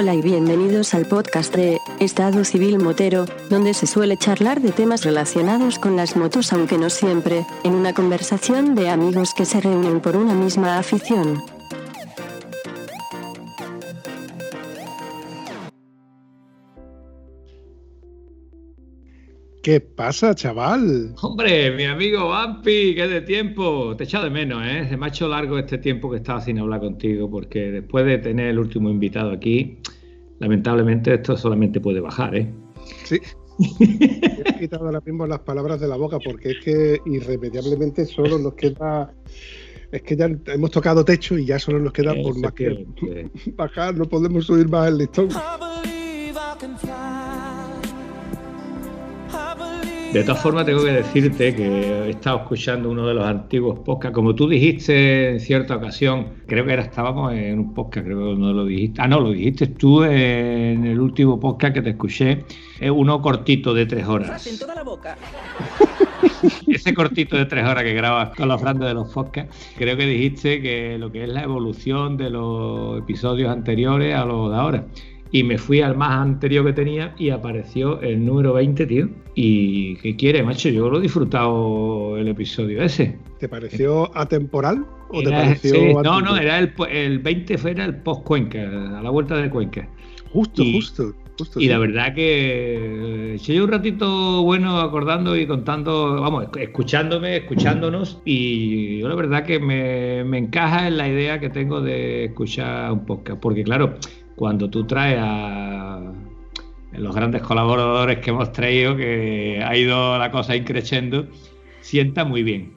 Hola y bienvenidos al podcast de Estado Civil Motero, donde se suele charlar de temas relacionados con las motos aunque no siempre, en una conversación de amigos que se reúnen por una misma afición. ¿Qué pasa, chaval? Hombre, mi amigo Vampi, qué de tiempo. Te he echado de menos, ¿eh? Se me ha hecho largo este tiempo que estaba sin hablar contigo, porque después de tener el último invitado aquí, lamentablemente esto solamente puede bajar, ¿eh? Sí. he quitado ahora mismo las palabras de la boca, porque es que irremediablemente solo nos queda. Es que ya hemos tocado techo y ya solo nos queda por más que bajar, no podemos subir más el listón. De todas formas, tengo que decirte que he estado escuchando uno de los antiguos podcasts. Como tú dijiste en cierta ocasión, creo que era, estábamos en un podcast, creo que no lo dijiste. Ah, no, lo dijiste tú en el último podcast que te escuché. Es uno cortito de tres horas. En toda la boca. Ese cortito de tres horas que grabas con los grandes de los podcasts, creo que dijiste que lo que es la evolución de los episodios anteriores a los de ahora y me fui al más anterior que tenía y apareció el número 20, tío. ¿Y qué quiere, macho? Yo lo he disfrutado el episodio ese. ¿Te pareció atemporal o te pareció No, no, era el, el 20 fue el post Cuenca, a la vuelta de Cuenca. Justo, justo. y la verdad que eché un ratito bueno acordando y contando, vamos, escuchándome, escuchándonos y yo la verdad que me, me encaja en la idea que tengo de escuchar un podcast, porque claro, cuando tú traes a los grandes colaboradores que hemos traído, que ha ido la cosa increciendo, sienta muy bien.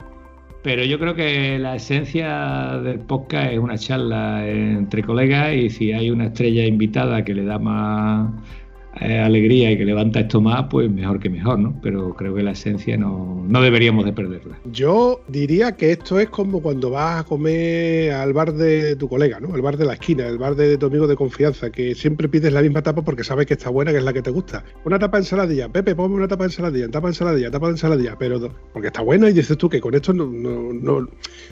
Pero yo creo que la esencia del podcast es una charla entre colegas y si hay una estrella invitada que le da más eh, alegría y que levanta esto más, pues mejor que mejor, ¿no? Pero creo que la esencia no, no deberíamos de perderla. Yo diría que esto es como cuando vas a comer al bar de tu colega, ¿no? El bar de la esquina, el bar de tu amigo de confianza, que siempre pides la misma tapa porque sabes que está buena, que es la que te gusta. Una tapa de ensaladilla, Pepe, ponme una tapa de ensaladilla, tapa de ensaladilla, tapa de ensaladilla, pero porque está buena y dices tú que con esto no, no,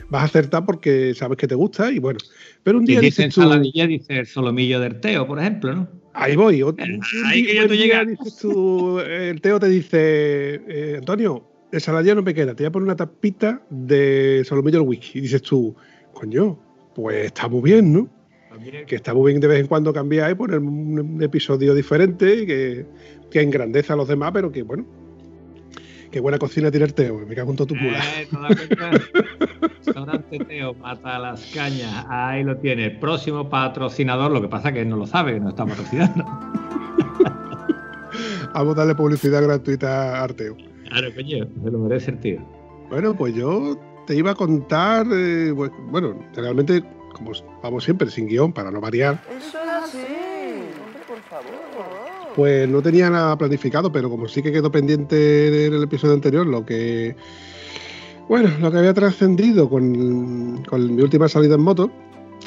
vas a acertar porque sabes que te gusta y bueno. Pero un día si dices ensaladilla, dice solomillo del teo, por ejemplo, ¿no? Ahí voy. Ahí que ya tú llegas. el Teo te dice, eh, Antonio, el saladillo no me queda, te voy a poner una tapita de solomillo del whisky. Y dices tú, coño, pues está muy bien, ¿no? Que está muy bien de vez en cuando cambiar y poner un, episodio diferente que, que engrandece a los demás, pero que bueno, Qué buena cocina tiene el Teo, me cago en todo tu mula. Eh, Restaurante Teo, mata las cañas. Ahí lo tiene. El próximo patrocinador, lo que pasa es que no lo sabe, que no está patrocinando. Vamos a darle publicidad gratuita a Arteo. Claro, coño, se lo merece el tío. Bueno, pues yo te iba a contar, eh, pues, bueno, realmente, como vamos siempre, sin guion, para no variar. Eso es así, por favor. Pues no tenía nada planificado, pero como sí que quedó pendiente en el episodio anterior, lo que. Bueno, lo que había trascendido con, mi última salida en moto,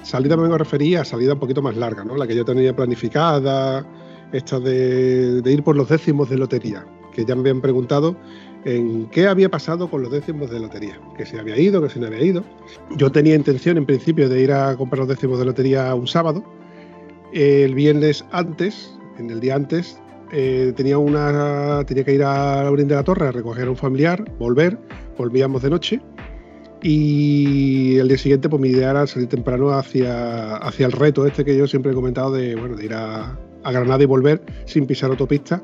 salida me refería a salida un poquito más larga, ¿no? La que yo tenía planificada, esta de, de ir por los décimos de lotería, que ya me habían preguntado en qué había pasado con los décimos de lotería, que se había ido, que se no había ido. Yo tenía intención en principio de ir a comprar los décimos de lotería un sábado. El viernes antes en el día antes eh, tenía, una, tenía que ir a la de la Torre a recoger a un familiar, volver, volvíamos de noche y el día siguiente pues mi idea era salir temprano hacia, hacia el reto este que yo siempre he comentado de, bueno, de ir a, a Granada y volver sin pisar autopista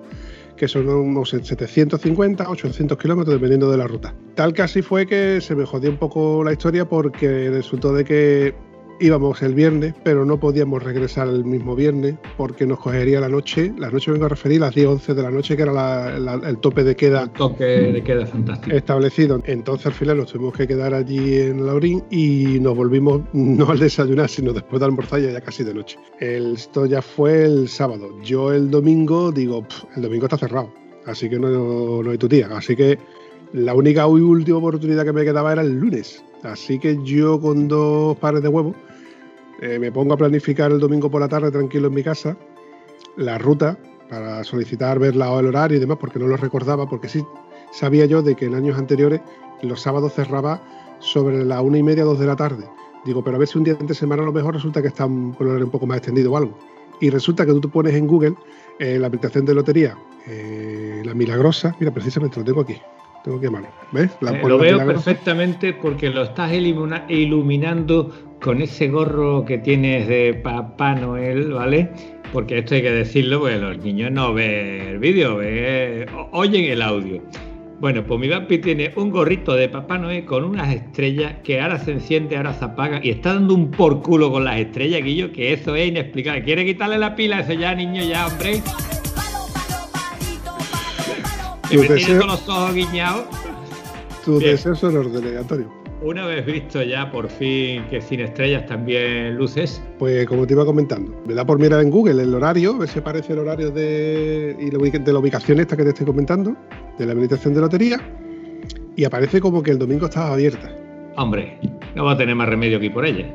que son unos 750, 800 kilómetros dependiendo de la ruta. Tal así fue que se me jodió un poco la historia porque resultó de que íbamos el viernes, pero no podíamos regresar el mismo viernes porque nos cogería la noche. La noche vengo a referir las 10, 11 de la noche, que era el tope de queda. toque de queda fantástico. Establecido. Entonces al final nos tuvimos que quedar allí en Laurín y nos volvimos no al desayunar, sino después de almorzar ya, casi de noche. esto ya fue el sábado. Yo el domingo digo, el domingo está cerrado, así que no, no hay tu tía. Así que la única y última oportunidad que me quedaba era el lunes. Así que yo con dos pares de huevos eh, me pongo a planificar el domingo por la tarde tranquilo en mi casa la ruta para solicitar ver la el horario y demás, porque no lo recordaba, porque sí sabía yo de que en años anteriores los sábados cerraba sobre la una y media, dos de la tarde. Digo, pero a ver si un día de semana a lo mejor resulta que está un, un poco más extendido o algo. Y resulta que tú te pones en Google eh, la aplicación de lotería, la milagrosa, mira, precisamente lo tengo aquí, tengo que mano. ¿Ves? lo veo perfectamente porque lo estás iluminando con ese gorro que tienes de Papá Noel, ¿vale? Porque esto hay que decirlo, porque los niños no ven el vídeo, oyen el audio. Bueno, pues mi Vampi tiene un gorrito de Papá Noel con unas estrellas que ahora se enciende, ahora se apaga y está dando un por culo con las estrellas, Guillo, que eso es inexplicable. ¿Quiere quitarle la pila? Eso ya, niño, ya, hombre. Me tiene con los ojos guiñados. Tu deseo son órdenes, Antonio. Una vez visto ya por fin que sin estrellas también luces. Pues como te iba comentando, me da por mirar en Google el horario, a ver si aparece el horario de, de la ubicación esta que te estoy comentando, de la meditación de lotería, y aparece como que el domingo estaba abierta. Hombre, no va a tener más remedio que ir por ella.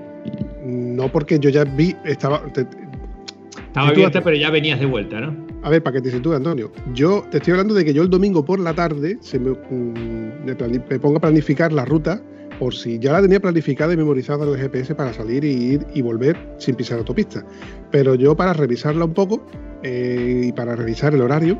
No, porque yo ya vi, estaba. estaba abierta, pero ya venías de vuelta, ¿no? A ver, para que te sitúes, Antonio. Yo te estoy hablando de que yo el domingo por la tarde se me, mm, me pongo a planificar la ruta por si ya la tenía planificada y memorizada en el GPS para salir y ir y volver sin pisar autopista. Pero yo para revisarla un poco eh, y para revisar el horario,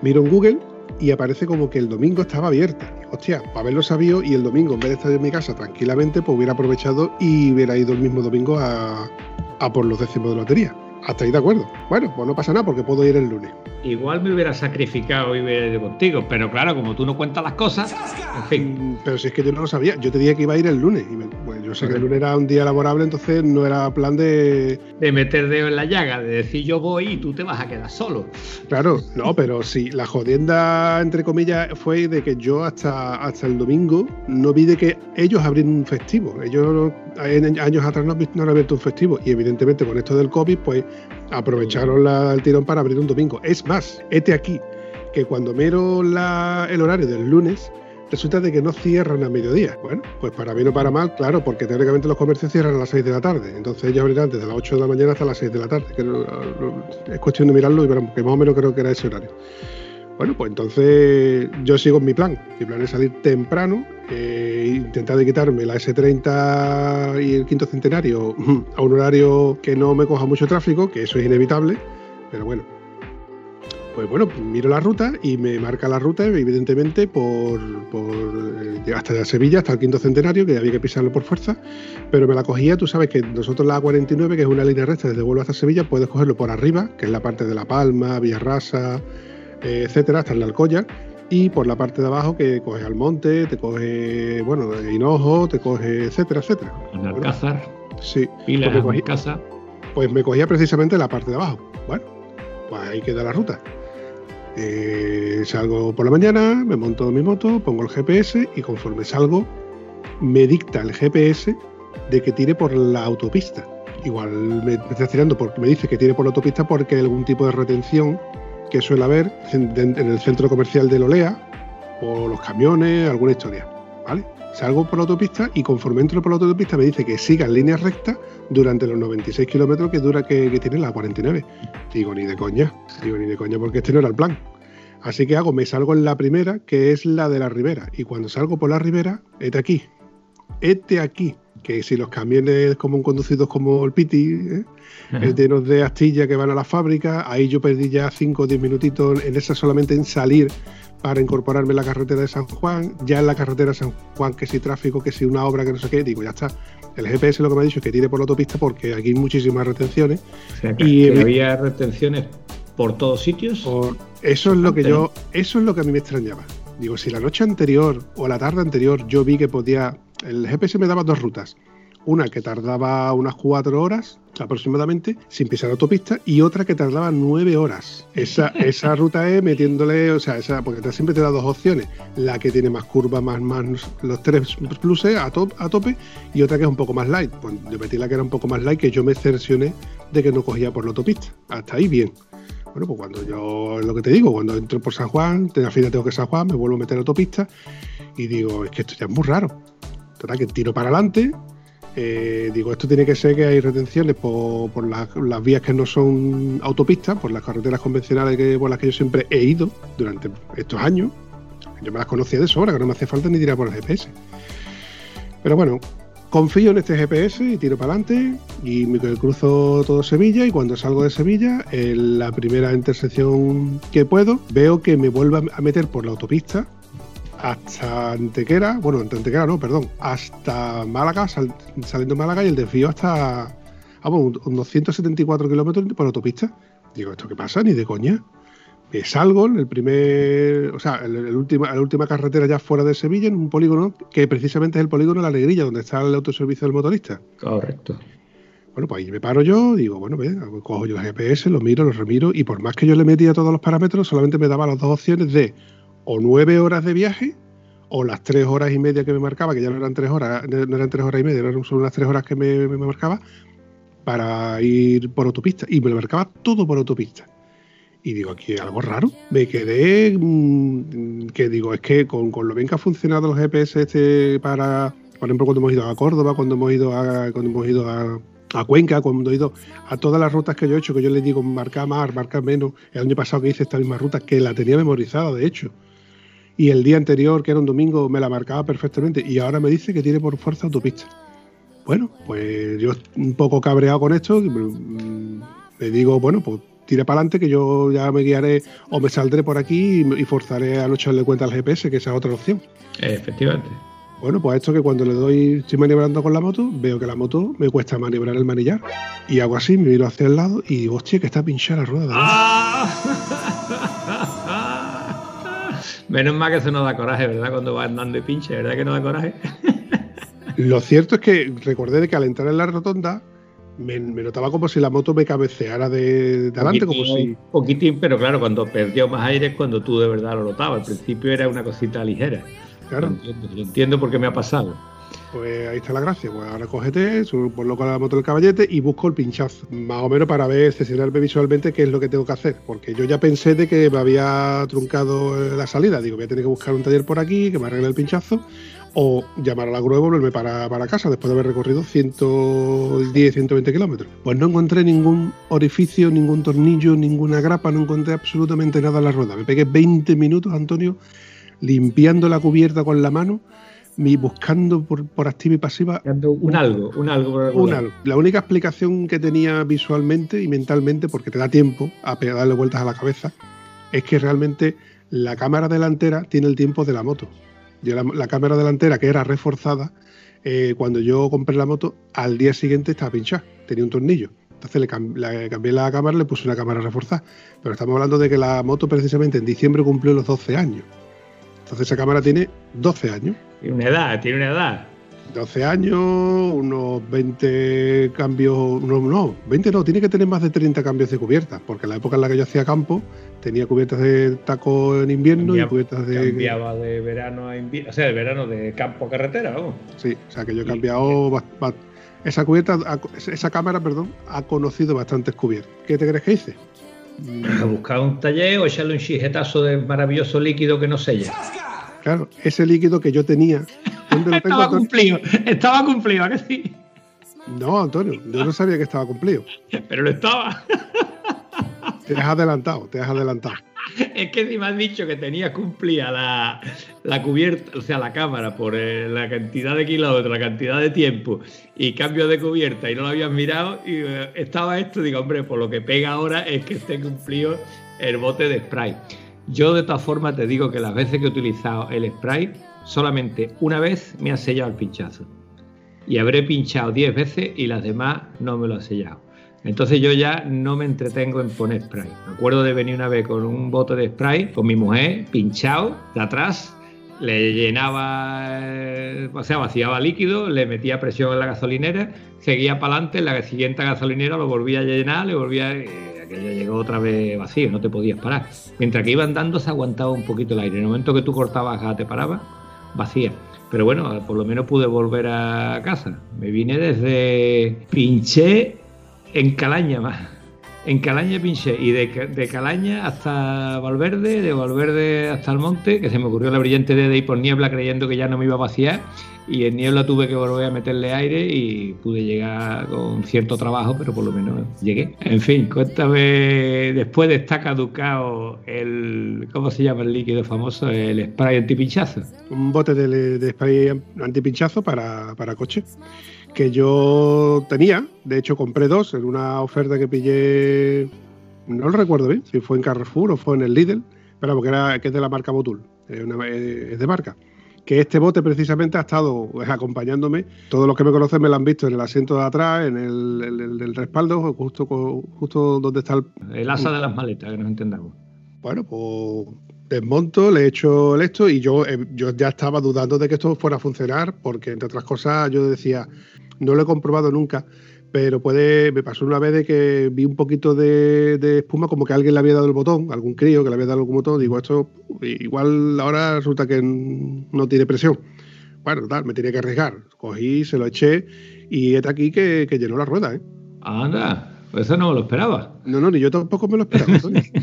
miro en Google y aparece como que el domingo estaba abierta. Hostia, para haberlo sabido y el domingo en vez de estar en mi casa tranquilamente, pues hubiera aprovechado y hubiera ido el mismo domingo a, a por los décimos de lotería. Hasta ahí de acuerdo. Bueno, pues no pasa nada porque puedo ir el lunes. Igual me hubiera sacrificado y hubiera ido contigo, pero claro, como tú no cuentas las cosas, en fin. Mm, pero si es que yo no lo sabía, yo te dije que iba a ir el lunes. Y pues yo sé que el lunes era un día laborable, entonces no era plan de. De meter dedo en la llaga, de decir yo voy y tú te vas a quedar solo. Claro, no, pero sí, la jodienda, entre comillas, fue de que yo hasta, hasta el domingo no vi de que ellos abrieron un festivo. Ellos años atrás no, no han abierto un festivo y evidentemente con esto del COVID, pues aprovecharon el tirón para abrir un domingo. Es más, este aquí, que cuando miro el horario del lunes, resulta de que no cierran a mediodía. Bueno, pues para bien o para mal, claro, porque teóricamente los comercios cierran a las 6 de la tarde. Entonces ellos abrirán desde las 8 de la mañana hasta las 6 de la tarde. es cuestión de mirarlo y verán, que más o menos creo que era ese horario. Bueno, pues entonces yo sigo en mi plan. Mi plan es salir temprano, eh, intentar de quitarme la S30 y el quinto centenario a un horario que no me coja mucho tráfico, que eso es inevitable, pero bueno. Pues bueno, miro la ruta y me marca la ruta, evidentemente, por, por eh, hasta Sevilla, hasta el quinto centenario, que había que pisarlo por fuerza, pero me la cogía, tú sabes que nosotros la A49, que es una línea recta desde Vuelo hasta Sevilla, puedes cogerlo por arriba, que es la parte de La Palma, Villarrasa, eh, etcétera, hasta el Alcoya. Y por la parte de abajo que coge Almonte, te coge, bueno, Hinojo, te coge, etcétera, etcétera. En Alcázar. sí. Pilas, pues me casa. Pues me cogía precisamente la parte de abajo. Bueno, pues ahí queda la ruta. Eh, salgo por la mañana, me monto mi moto, pongo el GPS y conforme salgo, me dicta el GPS de que tire por la autopista. Igual me, me está tirando porque me dice que tire por la autopista porque hay algún tipo de retención que suele haber en, el centro comercial de Lolea, o los camiones, alguna historia. ¿Vale? Salgo por la autopista y conforme entro por la autopista me dice que siga en línea recta durante los 96 kilómetros que dura que, tiene la 49. Digo, ni de coña, digo, ni de coña, porque este no era el plan. Así que hago, me salgo en la primera, que es la de la ribera. Y cuando salgo por la ribera, este aquí. Este aquí, que si los camiones como conducidos como el Piti, ¿eh? llenos de astillas que van a la fábrica. Ahí yo perdí ya 5 o 10 minutitos en esa solamente en salir para incorporarme en la carretera de San Juan. Ya en la carretera de San Juan, que si tráfico, que si una obra, que no sé qué, digo, ya está. El GPS lo que me ha dicho es que tire por la autopista porque aquí hay muchísimas retenciones. y había retenciones por todos sitios. eso es lo que yo, eso es lo que a mí me extrañaba. Digo, si la noche anterior o la tarde anterior yo vi que podía, el GPS me daba dos rutas una que tardaba unas cuatro horas aproximadamente sin pisar autopista y otra que tardaba nueve horas. Esa, esa ruta es metiéndole, o sea, esa, porque siempre te da dos opciones, la que tiene más curva, más, más los tres pluses a, a tope y otra que es un poco más light. Pues yo metí la que era un poco más light que yo me cercioné de que no cogía por la autopista. Hasta ahí bien. Bueno, pues cuando yo, lo que te digo, cuando entro por San Juan, al final tengo que San Juan, me vuelvo a meter a autopista y digo, es que esto ya es muy raro. Total, que tiro para adelante, eh, digo, esto tiene que ser que hay retenciones por, las, vías que no son autopistas, por las carreteras convencionales que, por las que yo siempre he ido durante estos años. Yo me las conocía de sobra, que no me hace falta ni tirar por el GPS. Pero bueno, confío en este GPS y tiro para adelante y me cruzo todo Sevilla y cuando salgo de Sevilla, en la primera intersección que puedo, veo que me vuelve a meter por la autopista hasta Antequera, bueno, Antequera no, perdón, hasta Málaga, saliendo de Málaga y el desvío hasta, vamos, unos 174 kilómetros por autopista. Digo, ¿esto qué pasa? Ni de coña. Me salgo en el primer, o sea, en el, último, la última carretera ya fuera de Sevilla, en un polígono que precisamente es el polígono de La Alegrilla, donde está el autoservicio del motorista. Correcto. Bueno, pues ahí me paro yo, digo, bueno, ve, cojo yo el GPS, lo miro, lo remiro, y por más que yo le metía todos los parámetros, solamente me daba las dos opciones de o nueve horas de viaje o las tres horas y media que me marcaba, que ya no eran tres horas, no eran tres horas y media, eran solo unas tres horas que me, marcaba, para ir por autopista. Y me lo marcaba todo por autopista. Y digo, aquí algo raro. Me quedé, mm, que digo, es que con, lo bien que ha funcionado el GPS este para, por ejemplo, cuando hemos ido a Córdoba, cuando hemos ido a, cuando hemos ido a, a Cuenca, cuando he ido a todas las rutas que yo he hecho, que yo les digo marcar más, marcar menos, el año pasado que hice esta misma ruta, que la tenía memorizada, de hecho y el día anterior, que era un domingo, me la marcaba perfectamente y ahora me dice que tiene por fuerza autopista. Bueno, pues yo un poco cabreado con esto, mm, le digo, bueno, pues tire para adelante que yo ya me guiaré o me saldré por aquí y, forzaré a no echarle cuenta al GPS, que esa es otra opción. Efectivamente. Bueno, pues esto que cuando le doy, estoy maniobrando con la moto, veo que la moto me cuesta maniobrar el manillar. Y hago así, me miro hacia el lado y digo, hostia, que está pinchada la rueda. ¡Ah! Menos mal que eso no da coraje, ¿verdad? Cuando va andando y pinche, ¿verdad que no da coraje? Lo cierto es que recordé de que al entrar en la rotonda me, notaba como si la moto me cabeceara de, adelante, como si. Poquitín, pero claro, cuando perdió más aire es cuando tú de verdad lo notabas. Al principio era una cosita ligera. Claro. entiendo, entiendo por qué me ha pasado. Pues ahí está la gracia. Pues ahora cógete, ponlo con la moto del caballete y busco el pinchazo. Más o menos para ver, sesionarme visualmente qué es lo que tengo que hacer. Porque yo ya pensé de que me había truncado la salida. Digo, voy a tener que buscar un taller por aquí que me arregle el pinchazo. O llamar a la grúa y volverme para, para casa después de haber recorrido 110, 120 kilómetros. Pues no encontré ningún orificio, ningún tornillo, ninguna grapa, no encontré absolutamente nada en la rueda. Me pegué 20 minutos, Antonio, limpiando la cubierta con la mano buscando por, por, activa y pasiva. Un algo, un algo. Un algo. La única explicación que tenía visualmente y mentalmente, porque te da tiempo a darle vueltas a la cabeza, es que realmente la cámara delantera tiene el tiempo de la moto. Yo la, cámara delantera, que era reforzada, eh, cuando yo compré la moto, al día siguiente estaba pinchada, tenía un tornillo. Entonces le, cambié la cámara, le puse una cámara reforzada. Pero estamos hablando de que la moto precisamente en diciembre cumplió los 12 años. Entonces esa cámara tiene 12 años. Tiene una edad, tiene una edad. 12 años, unos 20 cambios, no, no, 20 no, tiene que tener más de 30 cambios de cubiertas, porque en la época en la que yo hacía campo tenía cubiertas de taco en invierno y cubiertas de... Cambiaba de verano a invierno, o sea, de verano de campo a carretera, ¿no? Sí, o sea que yo he cambiado... esa cubierta, esa cámara, perdón, ha conocido bastantes cubiertas. ¿Qué te crees que hice? A buscar un taller o echarle un chijetazo de maravilloso líquido que no sella. Claro, ese líquido que yo tenía. estaba cumplido, estaba cumplido, ¿a que sí? No, Antonio, yo no sabía que estaba cumplido. Pero lo estaba. Te has adelantado, te has adelantado. Es que si me has dicho que tenías cumplida la, cubierta, o sea, la cámara por eh, la cantidad de kilómetros, la cantidad de tiempo y cambio de cubierta y no lo habías mirado y eh, estaba esto, digo, hombre, por lo que pega ahora es que esté cumplido el bote de spray. Yo de todas formas te digo que las veces que he utilizado el spray, solamente una vez me ha sellado el pinchazo. Y habré pinchado 10 veces y las demás no me lo ha sellado. Entonces yo ya no me entretengo en poner spray. Me acuerdo de venir una vez con un bote de spray con mi mujer, pinchado de atrás, le llenaba, eh, o sea, vaciaba líquido, le metía presión en la gasolinera, seguía para adelante, la siguiente gasolinera lo volvía a llenar, le volvía, eh, aquello llegó otra vez vacío, no te podías parar. Mientras que iba andando se aguantaba un poquito el aire. En el momento que tú cortabas, te paraba, vacía. Pero bueno, por lo menos pude volver a casa. Me vine desde pinché en Calaña más. en Calaña pinché y de, Calaña hasta Valverde, de Valverde hasta el monte, que se me ocurrió la brillante de ir por niebla creyendo que ya no me iba a vaciar y en niebla tuve que volver a meterle aire y pude llegar con cierto trabajo, pero por lo menos llegué. En fin, cuéntame, después de estar caducado el, ¿cómo se llama el líquido famoso? El spray antipinchazo. Un bote de, spray antipinchazo para, para coche que yo tenía, de hecho compré dos en una oferta que pillé, no lo recuerdo bien, si fue en Carrefour o fue en el Lidl, pero porque era, que es de la marca Motul, es de marca que este bote precisamente ha estado acompañándome. Todos los que me conocen me lo han visto en el asiento de atrás, en el, respaldo, justo, justo donde está el... El asa de las maletas, que nos entendamos. Bueno, pues desmonto, le echo el esto y yo, eh, yo ya estaba dudando de que esto fuera a funcionar porque, entre otras cosas, yo decía, no lo he comprobado nunca, pero puede, me pasó una vez de que vi un poquito de, espuma como que alguien le había dado el botón, algún crío que le había dado algún botón, digo, esto igual ahora resulta que no tiene presión. Bueno, tal, me tenía que arriesgar. Cogí, se lo eché y está aquí que, llenó la rueda, ¿eh? Anda, pues eso no me lo esperaba. No, no, ni yo tampoco me lo esperaba.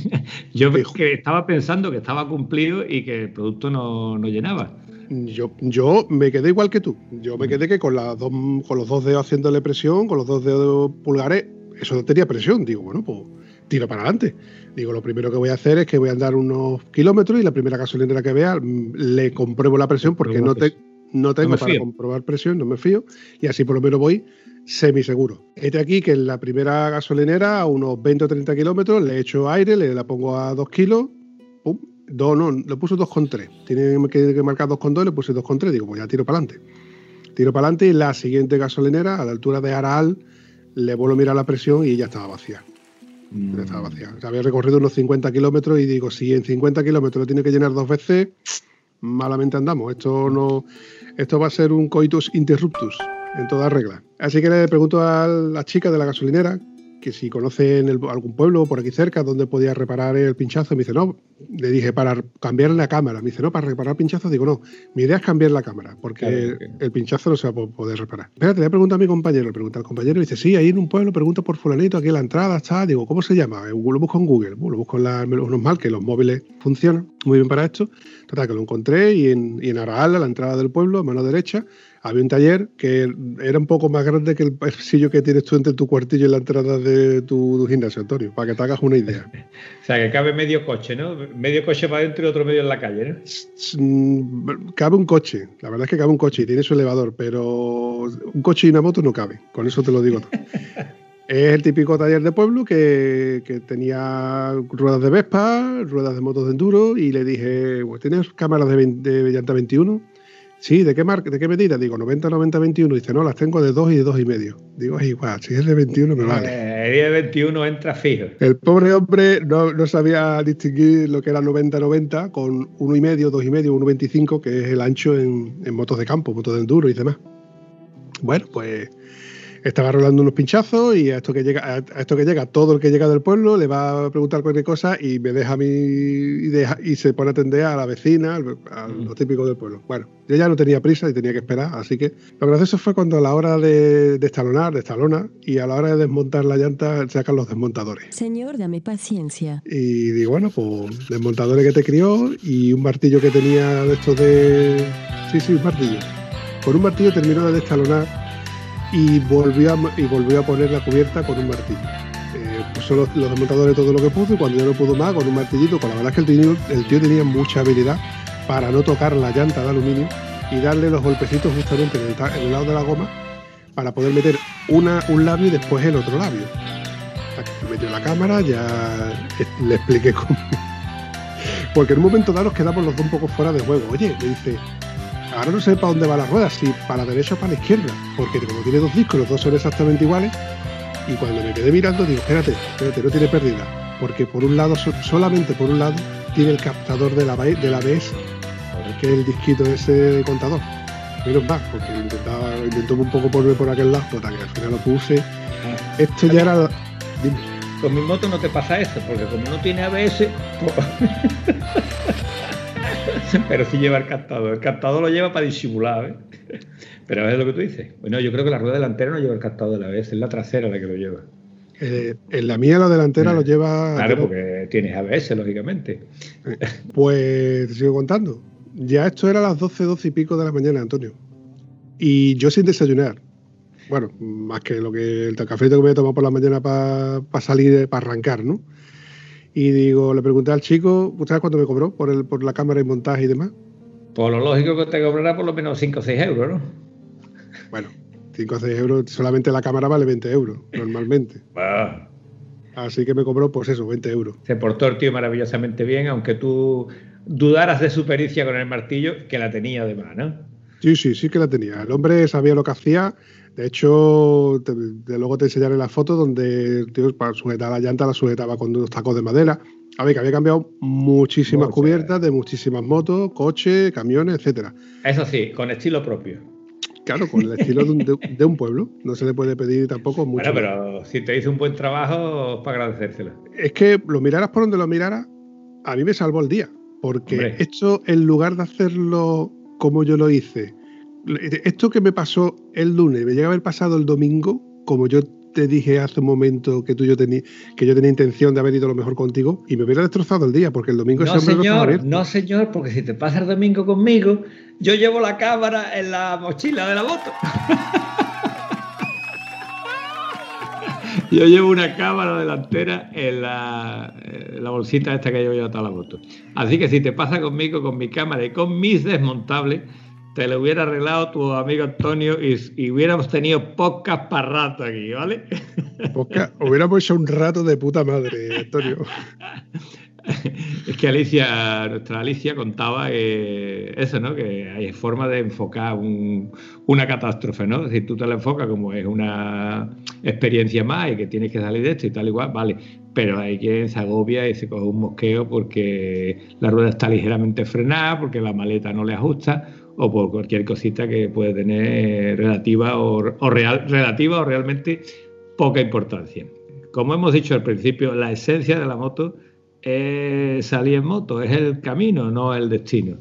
yo que estaba pensando que estaba cumplido y que el producto no, no llenaba. Yo, yo me quedé igual que tú. Yo me quedé que con, las dos, con los dos dedos haciéndole presión, con los dos dedos pulgares, eso no tenía presión. Digo, bueno, pues tiro para adelante. Digo, lo primero que voy a hacer es que voy a andar unos kilómetros y la primera gasolinera que vea mm, le compruebo la presión porque no, te, no tengo para comprobar presión, no me fío. Y así por lo menos voy semi seguro. Este aquí que en la primera gasolinera a unos 20 o 30 kilómetros le echo aire, le la pongo a 2 kilos, pum, Dos, no, le puse 2,3. Tiene que, marcar 2,2, le puse 2,3. Digo, pues ya tiro para adelante. Tiro para adelante y la siguiente gasolinera, a la altura de Araal, le vuelvo a mirar la presión y ya estaba vacía. Ya estaba vacía. había recorrido unos 50 kilómetros y digo, si en 50 kilómetros lo tiene que llenar dos veces, malamente andamos. Esto no, esto va a ser un coitus interruptus en toda regla. Así que le pregunto a la chica de la gasolinera que si conoce en algún pueblo por aquí cerca donde podía reparar el pinchazo, me dice, no, le dije, para cambiar la cámara, me dice, no, para reparar el pinchazo, digo, no, mi idea es cambiar la cámara, porque el pinchazo no se va a poder reparar. Espérate, le pregunto a mi compañero, le pregunta al compañero, y dice, sí, ahí en un pueblo, pregunto por fulanito, aquí en la entrada está, digo, ¿cómo se llama? Lo busco en Google, lo busco en la, menos mal que los móviles funcionan muy bien para esto, total, que lo encontré y en, y en Araal, a la entrada del pueblo, a mano derecha, había un taller que era un poco más grande que el pasillo que tienes tú entre tu cuartillo y la entrada de tu, gimnasio, Antonio, para que te hagas una idea. o sea, que cabe medio coche, ¿no? Medio coche para adentro y otro medio en la calle, ¿no? Mm, cabe un coche, la verdad es que cabe un coche y tiene su elevador, pero un coche y una moto no cabe, con eso te lo digo todo. Es el típico taller de pueblo que, tenía ruedas de Vespa, ruedas de motos de enduro y le dije, pues tienes cámaras de, de llanta 21 Sí, ¿de qué, marca, ¿de qué medida? Digo, 90, 90, 21. Dice, no, las tengo de 2 y de 2 y medio. Digo, es igual, si es de 21 me vale. Eh, el de 21 entra fijo. El pobre hombre no, sabía distinguir lo que era 90, 90 con 1 y medio, 2 y medio, 1, 25, que es el ancho en, en motos de campo, motos de enduro y demás. Bueno, pues estaba rolando unos pinchazos y a esto que llega, a esto que llega, todo el que llega del pueblo le va a preguntar cualquier cosa y me deja a mí y, se pone a atender a la vecina, a lo típico del pueblo. Bueno, yo ya no tenía prisa y tenía que esperar, así que lo gracioso fue cuando a la hora de, de estalonar, de estalona, y a la hora de desmontar la llanta sacan los desmontadores. Señor, dame paciencia. Y digo, bueno, pues desmontadores que te crió y un martillo que tenía de estos de... Sí, sí, un martillo. Con un martillo terminó de destalonar y volvió a, y volvió a poner la cubierta con un martillo. Eh, puso los, desmontadores todo lo que puso y cuando ya no pudo más, con un martillito, con la verdad es que el tío, tenía mucha habilidad para no tocar la llanta de aluminio y darle los golpecitos justamente en el, lado de la goma para poder meter una, un labio y después el otro labio. metió la cámara, ya le expliqué cómo. Porque en un momento dado nos quedamos los dos un poco fuera de juego. Oye, me dice, ahora no sé para dónde va la rueda, si para la derecha o para la izquierda, porque como tiene dos discos, los dos son exactamente iguales, y cuando me quedé mirando digo, espérate, espérate, no tiene pérdida, porque por un lado, solamente por un lado, tiene el captador de la, de la ABS, que es el disquito ese de contador. Menos más, porque intentaba, intentó un poco ponerme por aquel lado, hasta que al final lo puse. Ah. Esto ya era... Con mi moto no te pasa eso, porque como no tiene ABS... Pues pero sí lleva el captador. El captador lo lleva para disimular, ¿eh? Pero es lo que tú dices. Bueno, yo creo que la rueda delantera no lleva el captador de la vez, es la trasera la que lo lleva. Eh, en la mía la delantera lo lleva... Claro, porque tienes ABS, lógicamente. Pues te sigo contando. Ya esto era a las 12, 12 y pico de la mañana, Antonio. Y yo sin desayunar. Bueno, más que lo que el café que voy a tomar por la mañana para salir, para arrancar, ¿no? Y digo, le pregunté al chico, ¿sabes cuánto me cobró por, el, por la cámara y montaje y demás? Por lo lógico que te cobrará por lo menos 5 o 6 euros, ¿no? Bueno, 5 o 6 euros, solamente la cámara vale 20 euros, normalmente. Así que me cobró, pues eso, 20 euros. Se portó el tío maravillosamente bien, aunque tú dudaras de su pericia con el martillo, que la tenía además, ¿no? Sí, sí, sí que la tenía. El hombre sabía lo que hacía. De hecho, de luego te enseñaré la foto donde tío para sujetar la llanta la sujetaba con unos tacos de madera. A ver, que había cambiado muchísimas cubiertas de muchísimas motos, coches, camiones, etcétera. Eso sí, con estilo propio. Claro, con el estilo de un, pueblo. No se le puede pedir tampoco mucho. Bueno, pero si te hizo un buen trabajo, para agradecérselo. Es que lo miraras por donde lo miraras, a mí me salvó el día. Porque esto, en lugar de hacerlo como yo lo hice, esto que me pasó el lunes, me llega a haber pasado el domingo, como yo te dije hace un momento que tú yo tenía que yo tenía intención de haber ido lo mejor contigo y me hubiera destrozado el día porque el domingo no señor no señor porque si te pasa el domingo conmigo yo llevo la cámara en la mochila de la moto yo llevo una cámara delantera en la, bolsita esta que llevo yo a toda la moto así que si te pasa conmigo con mi cámara y con mis desmontables te lo hubiera arreglado tu amigo Antonio y, hubiéramos tenido podcast para rato aquí, ¿vale? Podcast, hubiéramos hecho un rato de puta madre, Antonio. es que Alicia, nuestra Alicia contaba eso, ¿no? Que hay forma de enfocar una catástrofe, ¿no? Si tú te la enfocas como es una experiencia más y que tienes que salir de esto y tal igual, vale. Pero hay quien se agobia y se coge un mosqueo porque la rueda está ligeramente frenada, porque la maleta no le ajusta o por cualquier cosita que puede tener relativa o, real, relativa o realmente poca importancia. Como hemos dicho al principio, la esencia de la moto es salir en moto, es el camino, no el destino.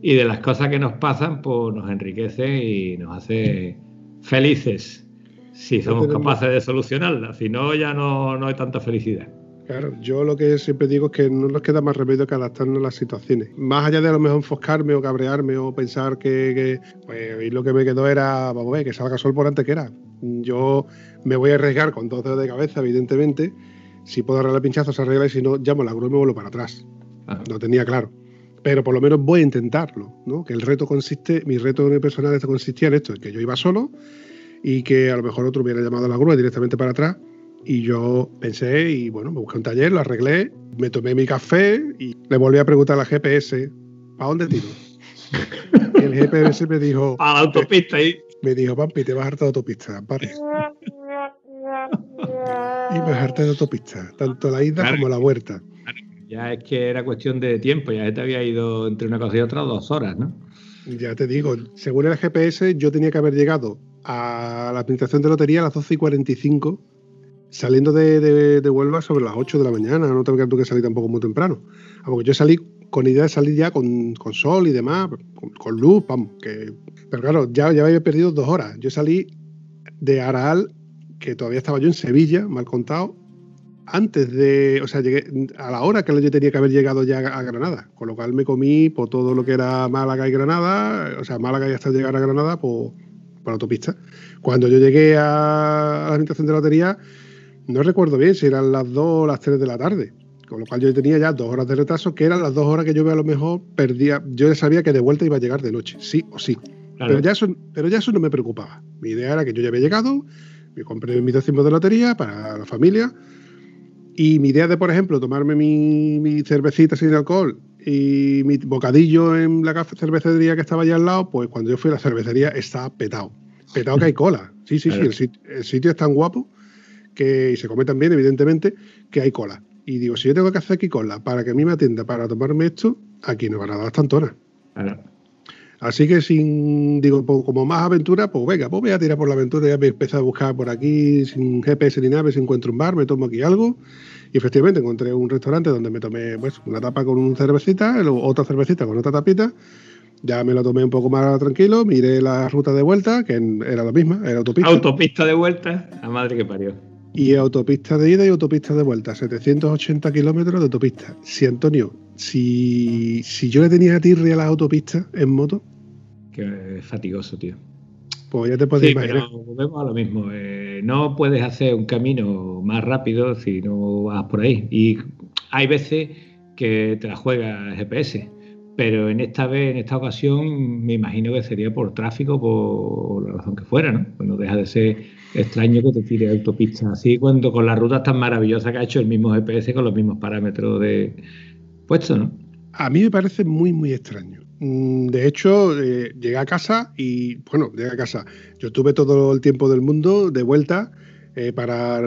Y de las cosas que nos pasan, pues nos enriquece y nos hace felices si somos capaces de solucionarlas. Si no, ya no, no hay tanta felicidad. Claro, yo lo que siempre digo es que no nos queda más remedio que adaptarnos a las situaciones. Más allá de a lo mejor enfoscarme o cabrearme o pensar que, pues, lo que me quedó era, vamos a ver, que salga sol por antes que era. Yo me voy a arriesgar con dos dedos de cabeza, evidentemente. Si puedo arreglar el pinchazo, se arregla y si no, llamo la grúa y me vuelvo para atrás. No tenía claro. Pero por lo menos voy a intentarlo, ¿no? Que el reto consiste, mi reto personal consistía en esto, en que yo iba solo y que a lo mejor otro hubiera llamado a la grúa directamente para atrás y yo pensé y bueno, me busqué un taller, lo arreglé, me tomé mi café y le volví a preguntar al GPS, ¿para dónde tiro? y el GPS me dijo... A la autopista ahí. Me dijo, Pampi, te vas a hartar de autopista, vale. y me harté de autopista, tanto la ida como la vuelta. Ya es que era cuestión de tiempo, ya te había ido entre una cosa y otra dos horas, ¿no? Ya te digo, según el GPS, yo tenía que haber llegado a la administración de lotería a las 12 y 45 saliendo de, de, Huelva sobre las 8 de la mañana, no tengo que salir tampoco muy temprano. Aunque yo salí con idea de salir ya con, sol y demás, con, luz, vamos, que... Pero claro, ya, ya había perdido dos horas. Yo salí de Araal, que todavía estaba yo en Sevilla, mal contado, antes de, o sea, llegué a la hora que yo tenía que haber llegado ya a Granada, con lo cual me comí por todo lo que era Málaga y Granada, o sea, Málaga y hasta llegar a Granada por, por autopista. Cuando yo llegué a la habitación de la lotería, no recuerdo bien si eran las 2 o las 3 de la tarde. Con lo cual yo tenía ya dos horas de retraso, que eran las dos horas que yo a lo mejor perdía. Yo ya sabía que de vuelta iba a llegar de noche, sí o sí. Pero, ya eso, pero ya eso no me preocupaba. Mi idea era que yo ya había llegado, me compré mi décimo de lotería para la familia. Y mi idea de, por ejemplo, tomarme mi, mi cervecita sin alcohol y mi bocadillo en la cervecería que estaba allá al lado, pues cuando yo fui a la cervecería estaba petado. Petado que hay cola. Sí, sí, sí, el sitio es tan guapo que, y se come también, evidentemente, que hay cola. Y digo, si yo tengo que hacer aquí cola para que a mí me atienda para tomarme esto, aquí no van a dar tantonas. Así que sin, digo, como más aventura, pues venga, pues voy a tirar por la aventura, ya me empecé a buscar por aquí sin GPS ni nada, si encuentro un bar, me tomo aquí algo. Y efectivamente encontré un restaurante donde me tomé pues, una tapa con una cervecita, otra cervecita con otra tapita. Ya me lo tomé un poco más tranquilo, miré la ruta de vuelta, que era la misma, era autopista. Autopista de vuelta, a madre que parió. Y autopista de ida y autopista de vuelta, 780 kilómetros de autopista. Si Antonio, si, si yo le tenía a tirria a las autopistas en moto. Que fatigoso, tío. Pues ya te puedes sí, Pero volvemos a lo mismo. Eh, no puedes hacer un camino más rápido si no vas por ahí. Y hay veces que te la juega el GPS. Pero en esta vez, en esta ocasión, me imagino que sería por tráfico, por la razón que fuera, ¿no? Pues no deja de ser extraño que te tire autopista así cuando con la ruta tan maravillosa que ha hecho el mismo GPS con los mismos parámetros de puesto, ¿no? A mí me parece muy, muy extraño. Mm, de hecho, eh, llegué a casa y, bueno, llegué a casa. Yo tuve todo el tiempo del mundo de vuelta eh, para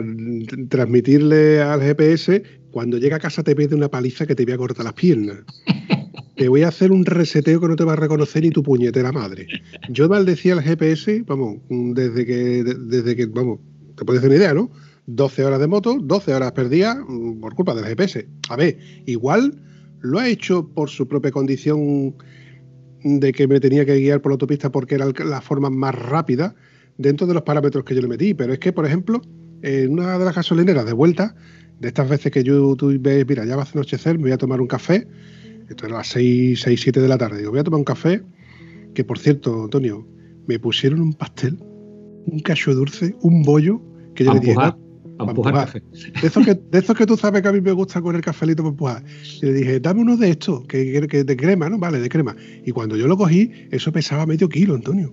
transmitirle al GPS. Cuando llega a casa te pide una paliza que te voy a cortar las piernas. te voy a hacer un reseteo que no te va a reconocer ni tu puñetera madre. Yo maldecía al GPS, vamos, desde que, desde que, vamos, te puedes hacer una idea, ¿no? 12 horas de moto, 12 horas perdidas mm, por culpa del GPS. A ver, igual lo ha hecho por su propia condición de que me tenía que guiar por la autopista porque era la forma más rápida dentro de los parámetros que yo le metí. Pero es que, por ejemplo, en una de las gasolineras de vuelta, de estas veces que yo tú mira, ya va a anochecer, me voy a tomar un café esto era a las 6, 6, 7 de la tarde. Digo, voy a tomar un café. Que por cierto, Antonio, me pusieron un pastel, un cacho dulce, un bollo, que yo le dije. a empujar café. De estos, que, de estos que tú sabes que a mí me gusta con el cafelito para empujar. Y le dije, dame uno de estos, que, que de crema, ¿no? Vale, de crema. Y cuando yo lo cogí, eso pesaba medio kilo, Antonio.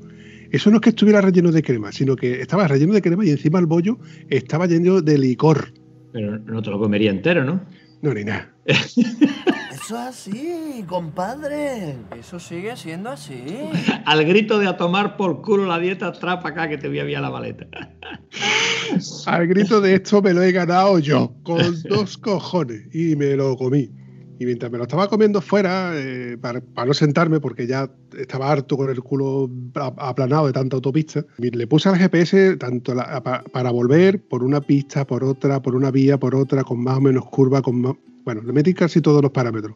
Eso no es que estuviera relleno de crema, sino que estaba relleno de crema y encima el bollo estaba lleno de licor. Pero no te lo comería entero, ¿no? No, ni nada. Eso así, compadre. Eso sigue siendo así. Al grito de a tomar por culo la dieta, trapa acá que te voy a enviar la maleta. Al grito de esto me lo he ganado yo, con dos cojones, y me lo comí. Y mientras me lo estaba comiendo fuera, eh, para, no sentarme, porque ya estaba harto con el culo aplanado de tanta autopista, le puse al GPS tanto para volver por una pista, por otra, por una vía, por otra, con más o menos curva, con más, bueno, le metí casi todos los parámetros.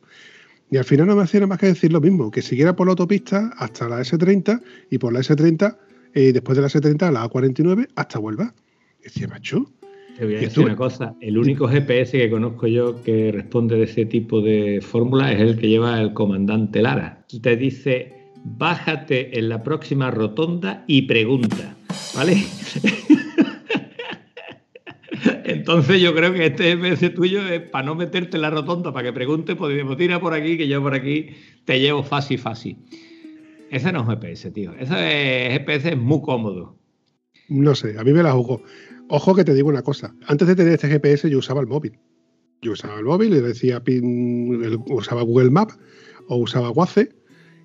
Y al final no me hacía nada más que decir lo mismo, que siguiera por la autopista hasta la S30 y por la S30, eh, después de la S30 la A49 hasta Huelva. decía, macho. Te voy a decir una cosa, el único GPS que conozco yo que responde de ese tipo de fórmula es el que lleva el comandante Lara. Te dice, bájate en la próxima rotonda y pregunta, ¿vale? Entonces yo creo que este GPS tuyo es para no meterte en la rotonda, para que pregunte, pues tira por aquí, que yo por aquí te llevo fácil, fácil. Ese no es GPS, tío. Ese GPS es muy cómodo. No sé, a mí me la jugó. Ojo que te digo una cosa. Antes de tener este GPS yo usaba el móvil. Yo usaba el móvil y decía, usaba Google Maps o usaba Waze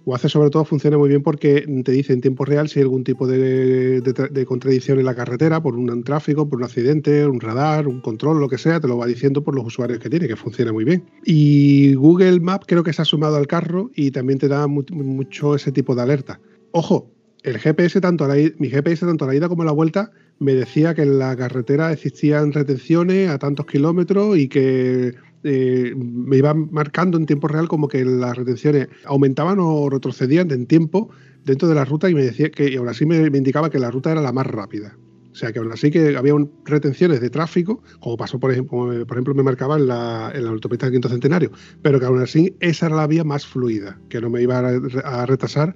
WhatsApp sobre todo funciona muy bien porque te dice en tiempo real si hay algún tipo de, contradicción en la carretera por un tráfico, por un accidente, un radar, un control, lo que sea, te lo va diciendo por los usuarios que tiene, que funciona muy bien. Y Google Maps creo que se ha sumado al carro y también te da mucho ese tipo de alerta. Ojo, el GPS, tanto la, mi GPS, tanto a la ida como a la vuelta, me decía que en la carretera existían retenciones a tantos kilómetros y que eh, me iban marcando en tiempo real como que las retenciones aumentaban o retrocedían en tiempo dentro de la ruta y me decía que y aún así me, indicaba que la ruta era la más rápida. O sea que aún así que había retenciones de tráfico, como pasó por ejemplo, por ejemplo me marcaba en la, en la autopista del Quinto Centenario, pero que aún así esa era la vía más fluida, que no me iba a, a retrasar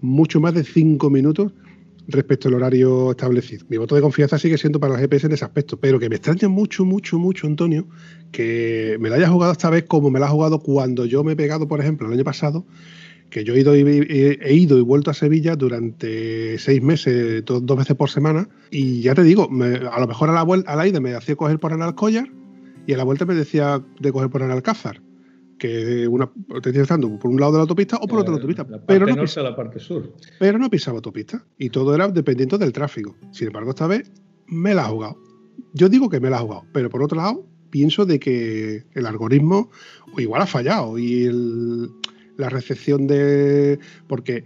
mucho más de cinco minutos respecto al horario establecido. Mi voto de confianza sigue siendo para el GPS en ese aspecto, pero que me extraña mucho, mucho, mucho, Antonio, que me la haya jugado esta vez como me la ha jugado cuando yo me he pegado, por ejemplo, el año pasado, que yo he ido y, he ido y vuelto a Sevilla durante seis meses, dos, veces por semana, y ya te digo, a lo mejor a la, a la ida me hacía coger por Analcollar y a la vuelta me decía de coger por Analcázar que una te estando por un lado de la autopista o por otro de la autopista. pero no pisaba la parte sur. Pero no pisaba autopista. Y todo era dependiente del tráfico. Sin embargo, esta vez me la ha jugado. Yo digo que me la ha jugado, pero por otro lado, pienso de que el algoritmo igual ha fallado y la recepción de. Porque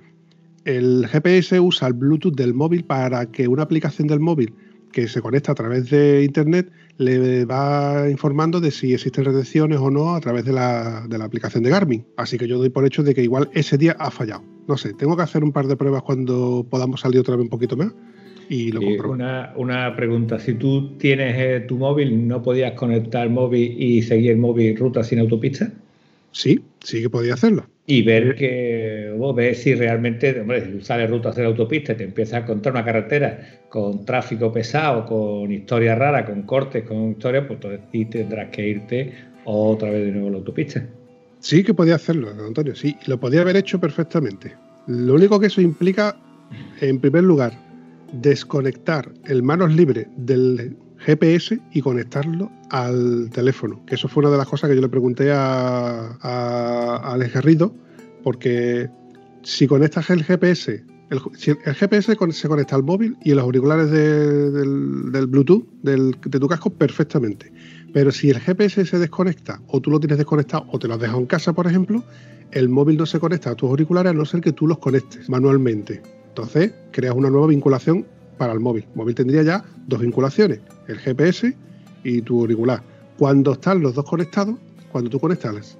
el GPS usa el Bluetooth del móvil para que una aplicación del móvil que se conecta a través de Internet le va informando de si existen retenciones o no a través de la, de la, aplicación de Garmin. Así que yo doy por hecho de que igual ese día ha fallado. No sé, tengo que hacer un par de pruebas cuando podamos salir otra vez un poquito más y lo compró. Una, una, pregunta, si tú tienes eh, tu móvil, ¿no podías conectar móvil y seguir el móvil ruta sin autopista? Sí, sí que podía hacerlo. Y ver que, vos ves si realmente, hombre, sales rutas de la autopista y te empiezas a encontrar una carretera con tráfico pesado, con historias raras, con cortes, con historias, pues entonces sí tendrás que irte otra vez de nuevo a la autopista. Sí que podía hacerlo, Antonio, sí, lo podía haber hecho perfectamente. Lo único que eso implica, en primer lugar, desconectar el manos libre del GPS y conectarlo al teléfono. Que eso fue una de las cosas que yo le pregunté a, a, Alex Garrido, porque si conectas el GPS, el, el GPS se conecta al móvil y los auriculares del, Bluetooth de tu casco perfectamente. Pero si el GPS se desconecta o tú lo tienes desconectado o te lo has dejado en casa, por ejemplo, el móvil no se conecta a tus auriculares a no ser que tú los conectes manualmente. Entonces, creas una nueva vinculación para el móvil. Móvil tendría ya dos vinculaciones, el GPS y tu auricular. Cuando están los dos conectados, cuando tú conectas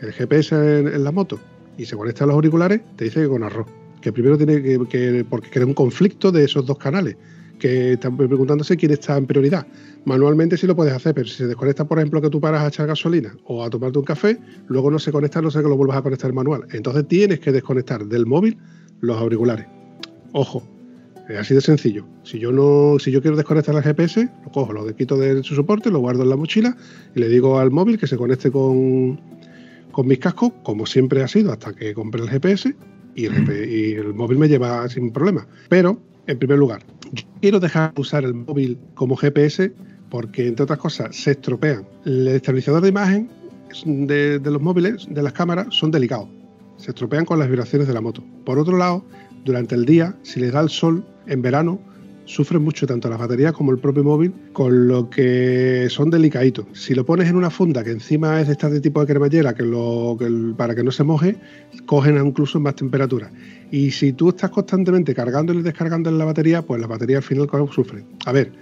el GPS en, la moto y se conectan los auriculares, te dice que con arroz. Que primero tiene que, que porque crea un conflicto de esos dos canales que están preguntándose quién está en prioridad. Manualmente sí lo puedes hacer, pero si se desconecta, por ejemplo, que tú paras a echar gasolina o a tomarte un café, luego no se conecta, no sé que lo vuelvas a conectar manual. Entonces tienes que desconectar del móvil los auriculares. Ojo, es así de sencillo. Si yo no, si yo quiero desconectar el GPS, lo cojo, lo quito de su soporte, lo guardo en la mochila y le digo al móvil que se conecte con, con mis cascos, como siempre ha sido hasta que compré el GPS y el, móvil me lleva sin problema. Pero en primer lugar, quiero dejar de usar el móvil como GPS porque, entre otras cosas, se estropean. El estabilizador de imagen de, los móviles, de las cámaras, son delicados. Se estropean con las vibraciones de la moto. Por otro lado, durante el día, si les da el sol en verano, sufren mucho tanto las baterías como el propio móvil, con lo que son delicaditos. Si lo pones en una funda que encima es de este tipo de cremallera, que, para que no se moje, cogen incluso más temperatura. Y si tú estás constantemente cargando y descargando en la batería, pues la batería al final sufre. A ver,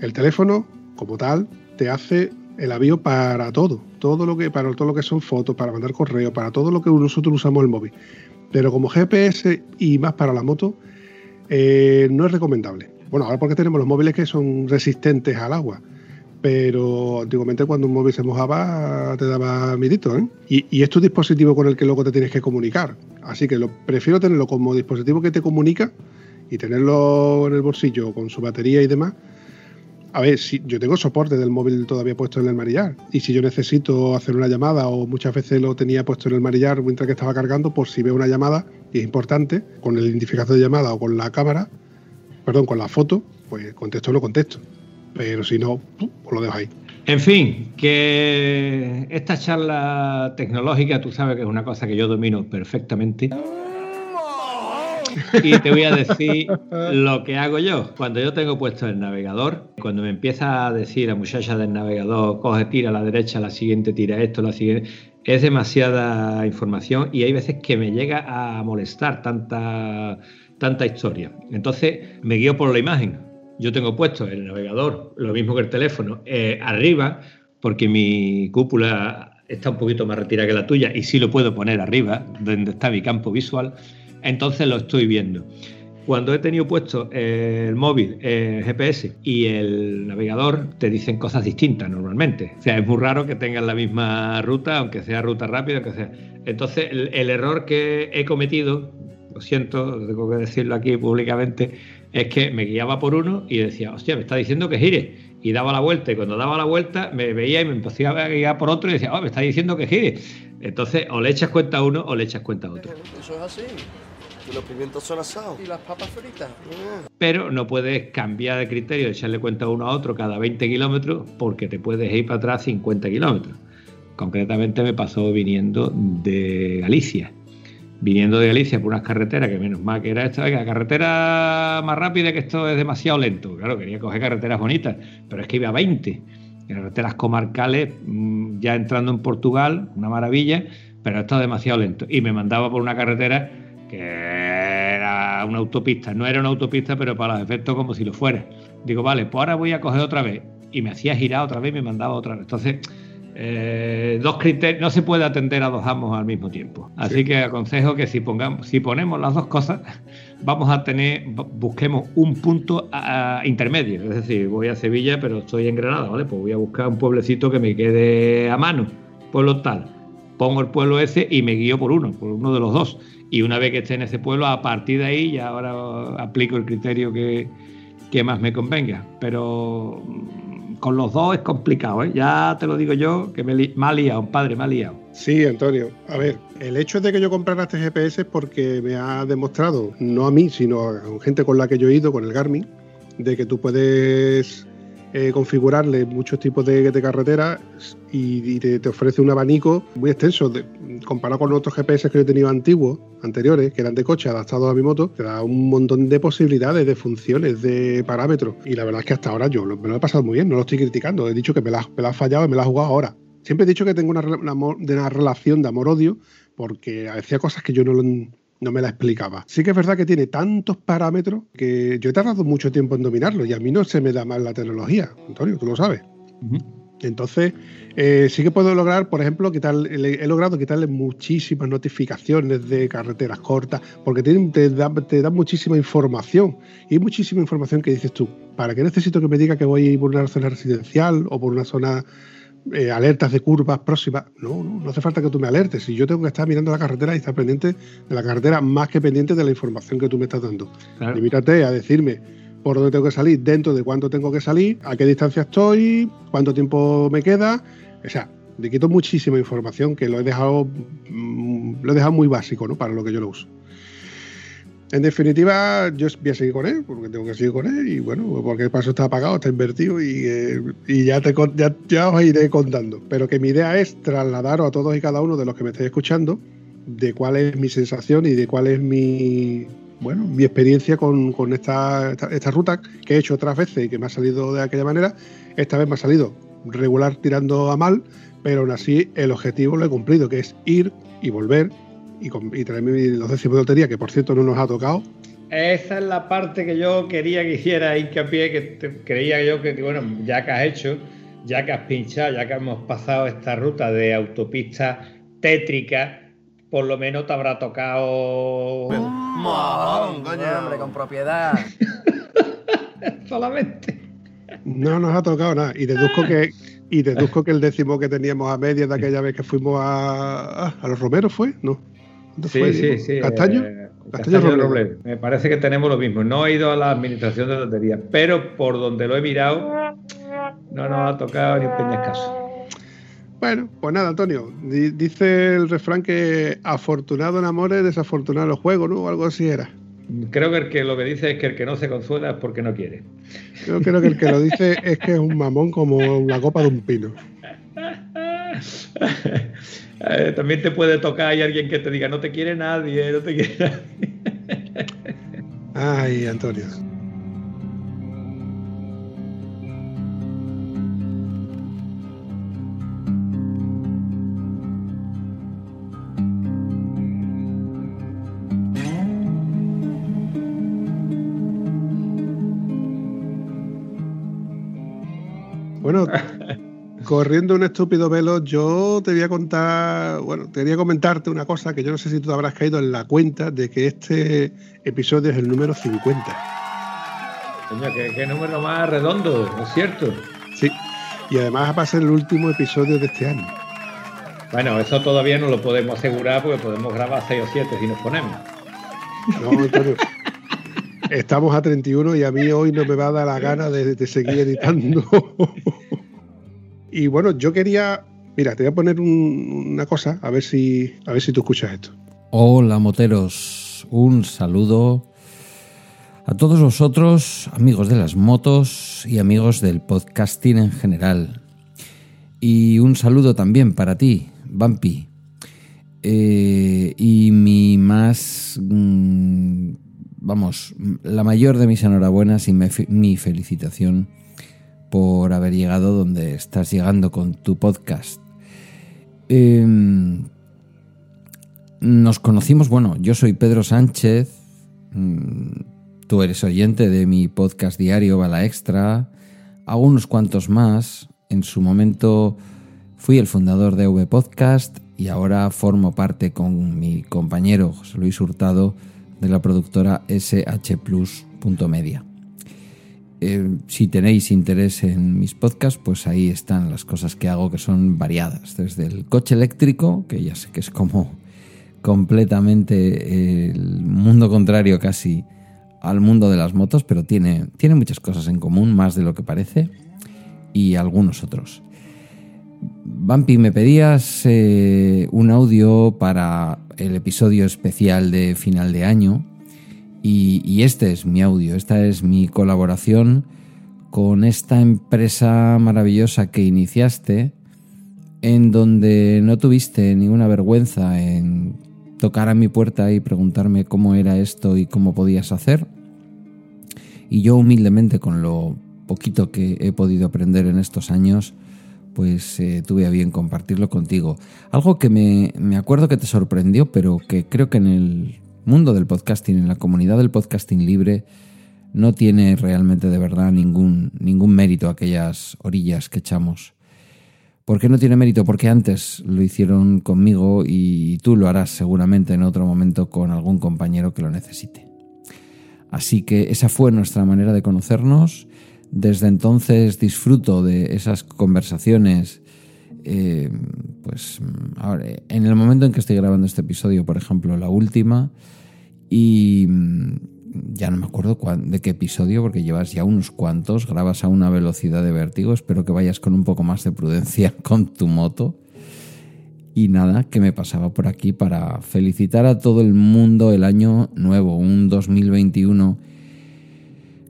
el teléfono, como tal, te hace el avión para todo, todo lo que, para todo lo que son fotos, para mandar correo, para todo lo que nosotros usamos el móvil. Pero como GPS y más para la moto, eh, no es recomendable. Bueno, ahora porque tenemos los móviles que son resistentes al agua. Pero antiguamente cuando un móvil se mojaba te daba midito, ¿eh? Y, y es tu dispositivo con el que luego te tienes que comunicar. Así que prefiero tenerlo como dispositivo que te comunica y tenerlo en el bolsillo con su batería y demás. A ver, si yo tengo soporte del móvil todavía puesto en el marillar y si yo necesito hacer una llamada o muchas veces lo tenía puesto en el marillar mientras que estaba cargando, por si veo una llamada y es importante, con el identificador de llamada o con la cámara, perdón, con la foto, pues contesto o no contesto. Pero si no, pues lo dejo ahí. En fin, que esta charla tecnológica, tú sabes que es una cosa que yo domino perfectamente. Y te voy a decir lo que hago yo. Cuando yo tengo puesto el navegador, cuando me empieza a decir la muchacha del navegador, coge, tira a la derecha, la siguiente, tira esto, la siguiente, es demasiada información y hay veces que me llega a molestar tanta tanta historia. Entonces me guío por la imagen. Yo tengo puesto el navegador, lo mismo que el teléfono, eh, arriba, porque mi cúpula está un poquito más retirada que la tuya y sí lo puedo poner arriba, donde está mi campo visual. Entonces lo estoy viendo. Cuando he tenido puesto el móvil, el GPS y el navegador, te dicen cosas distintas normalmente. O sea, es muy raro que tengan la misma ruta, aunque sea ruta rápida, que sea. Entonces, el error que he cometido lo siento, tengo que decirlo aquí públicamente, es que me guiaba por uno y decía, hostia, me está diciendo que gire. Y daba la vuelta, y cuando daba la vuelta me veía y me empezaba a guiar por otro y decía, oh, me está diciendo que gire. Entonces, o le echas cuenta a uno o le echas cuenta a otro. Eso es así. Y los pimientos son asados. Y las papas fritas. Pero no puedes cambiar de criterio, echarle cuenta a uno a otro cada 20 kilómetros, porque te puedes ir para atrás 50 kilómetros. Concretamente me pasó viniendo de Galicia viniendo de Galicia por unas carreteras, que menos mal que era esta, la carretera más rápida que esto es demasiado lento. Claro, quería coger carreteras bonitas, pero es que iba a 20. Carreteras comarcales, mm, ya entrando en Portugal, una maravilla, pero esto es demasiado lento. Y me mandaba por una carretera que era una autopista. No era una autopista, pero para los efectos como si lo fuera. Digo, vale, pues ahora voy a coger otra vez. Y me hacía girar otra vez y me mandaba otra vez. Entonces, eh, dos criterios, no se puede atender a dos amos al mismo tiempo. Así que aconsejo que si pongamos, si ponemos las dos cosas, vamos a tener, busquemos un punto intermedio. Es decir, voy a Sevilla, pero estoy en Granada, ¿vale? Pues voy a buscar un pueblecito que me quede a mano, pueblo tal. Pongo el pueblo ese y me guío por uno, por uno de los dos. Y una vez que esté en ese pueblo, a partir de ahí ya ahora aplico el criterio que, que más me convenga. Pero con los dos es complicado, ¿eh? Ya te lo digo yo, que me, me ha liado, padre, me ha liado. Sí, Antonio. A ver, el hecho de que yo comprara este GPS es porque me ha demostrado, no a mí, sino a gente con la que yo he ido, con el Garmin, de que tú puedes eh, configurarle muchos tipos de, carreteras y, te, ofrece un abanico muy extenso. comparado con otros GPS que yo he tenido antiguos, anteriores, que eran de coche adaptados a mi moto, te da un montón de posibilidades, de funciones, de parámetros. Y la verdad es que hasta ahora yo me lo he pasado muy bien, no lo estoy criticando. He dicho que me la, ha fallado y me la ha jugado ahora. Siempre he dicho que tengo una, una relación de amor-odio porque hacía cosas que yo no lo no me la explicaba. Sí que es verdad que tiene tantos parámetros que yo he tardado mucho tiempo en dominarlo y a mí no se me da mal la tecnología, Antonio, tú lo sabes. Entonces, eh, sí que puedo lograr, por ejemplo, quitar, he logrado quitarle muchísimas notificaciones de carreteras cortas, porque te, da, te da muchísima información. Y hay muchísima información que dices tú, ¿para qué necesito que me diga que voy por una zona residencial o por una zona eh, alertas de curvas próximas. No, no, no hace falta que tú me alertes. Si yo tengo que estar mirando la carretera y estar pendiente de la carretera más que pendiente de la información que tú me estás dando. Limítate a decirme por dónde tengo que salir, dentro de cuánto tengo que salir, a qué distancia estoy, cuánto tiempo me queda. O sea, le quito muchísima información que lo he dejado, mm, lo he dejado muy básico, ¿no? Para lo que yo lo uso. En definitiva, yo voy a seguir con él, porque tengo que seguir con él, y bueno, porque el paso está apagado, está invertido, y, eh, ya, te, os iré contando. Pero que mi idea es trasladaros a todos y cada uno de los que me estéis escuchando de cuál es mi sensación y de cuál es mi, bueno, mi experiencia con, esta, esta, ruta que he hecho otras veces y que me ha salido de aquella manera. Esta vez me ha salido regular tirando a mal, pero aún así el objetivo lo he cumplido, que es ir y volver y, traerme los décimos de lotería, que por cierto no nos ha tocado. Esa es la parte que yo quería que hiciera hincapié, que creía yo que, bueno, ya que has hecho, ya que has pinchado, ya que hemos pasado esta ruta de autopista tétrica, por lo menos te habrá tocado. hombre, con propiedad. Solamente. No nos ha tocado nada. Y deduzco que, y deduzco que el décimo que teníamos a media de aquella vez que fuimos a, a los Romeros fue, ¿no? Sí, sí, sí. ¿Castaño? Eh, Castaño, Me parece que tenemos lo mismo. No he ido a la administración de lotería, pero por donde lo he mirado, no nos ha tocado ni un peñascaso. Bueno, pues nada, Antonio. Dice el refrán que afortunado en amores, desafortunado en los juegos, ¿no? O algo así era. Creo que, el que lo que dice es que el que no se consuela es porque no quiere. Yo creo que el que lo dice es que es un mamón como la copa de un pino. Eh, también te puede tocar hay alguien que te diga, no te quiere nadie, no te quiere nadie. Ay, Antonio. Bueno, Corriendo un estúpido velo, yo te voy a contar, bueno, te voy a comentarte una cosa que yo no sé si tú habrás caído en la cuenta de que este episodio es el número 50. Coño, qué, número más redondo, ¿no es cierto? Sí, y además va a ser el último episodio de este año. Bueno, eso todavía no lo podemos asegurar porque podemos grabar 6 o 7 si nos ponemos. No, Antonio. Estamos a 31 y a mí hoy no me va a dar la gana de, de seguir editando. Y bueno, yo quería. Mira, te voy a poner una cosa, a ver si, a ver si tú escuchas esto. Hola, moteros. Un saludo a todos vosotros, amigos de las motos y amigos del podcasting en general. Y un saludo también para ti, Bumpy. Eh, y mi más, mm, vamos, la mayor de mis enhorabuenas y mi felicitación por haber llegado donde estás llegando con tu podcast. Em, nos conocimos, bueno, yo soy Pedro Sánchez, mm, tú eres oyente de mi podcast diario Bala Extra, hago unos cuantos más, en su momento Fui el fundador de V Podcast y ahora formo parte con mi compañero José Luis Hurtado de la productora shplus.media. Eh, si tenéis interés en mis podcasts, pues ahí están las cosas que hago que son variadas. Desde el coche eléctrico, que ya sé que es como completamente el mundo contrario casi al mundo de las motos, pero tiene, tiene muchas cosas en común, más de lo que parece, y algunos otros. Vampi, me pedías eh, un audio para el episodio especial de final de año y, este es mi audio, esta es mi colaboración con esta empresa maravillosa que iniciaste en donde no tuviste ninguna vergüenza en tocar a mi puerta y preguntarme cómo era esto y cómo podías hacer. Y yo humildemente con lo poquito que he podido aprender en estos años, pues eh, tuve a bien compartirlo contigo. Algo que me, me, acuerdo que te sorprendió, pero que creo que en el mundo del podcasting, en la comunidad del podcasting libre, no tiene realmente de verdad ningún, ningún mérito aquellas orillas que echamos. ¿Por qué no tiene mérito? Porque antes lo hicieron conmigo y tú lo harás seguramente en otro momento con algún compañero que lo necesite. Así que esa fue nuestra manera de conocernos desde entonces disfruto de esas conversaciones. Eh, pues ahora, en el momento en que estoy grabando este episodio, por ejemplo, la última, y mm, ya no me acuerdo de qué episodio, porque llevas ya unos cuantos, grabas a una velocidad de vértigo, espero que vayas con un poco más de prudencia con tu moto. Y nada, que me pasaba por aquí para felicitar a todo el mundo el año nuevo, un 2021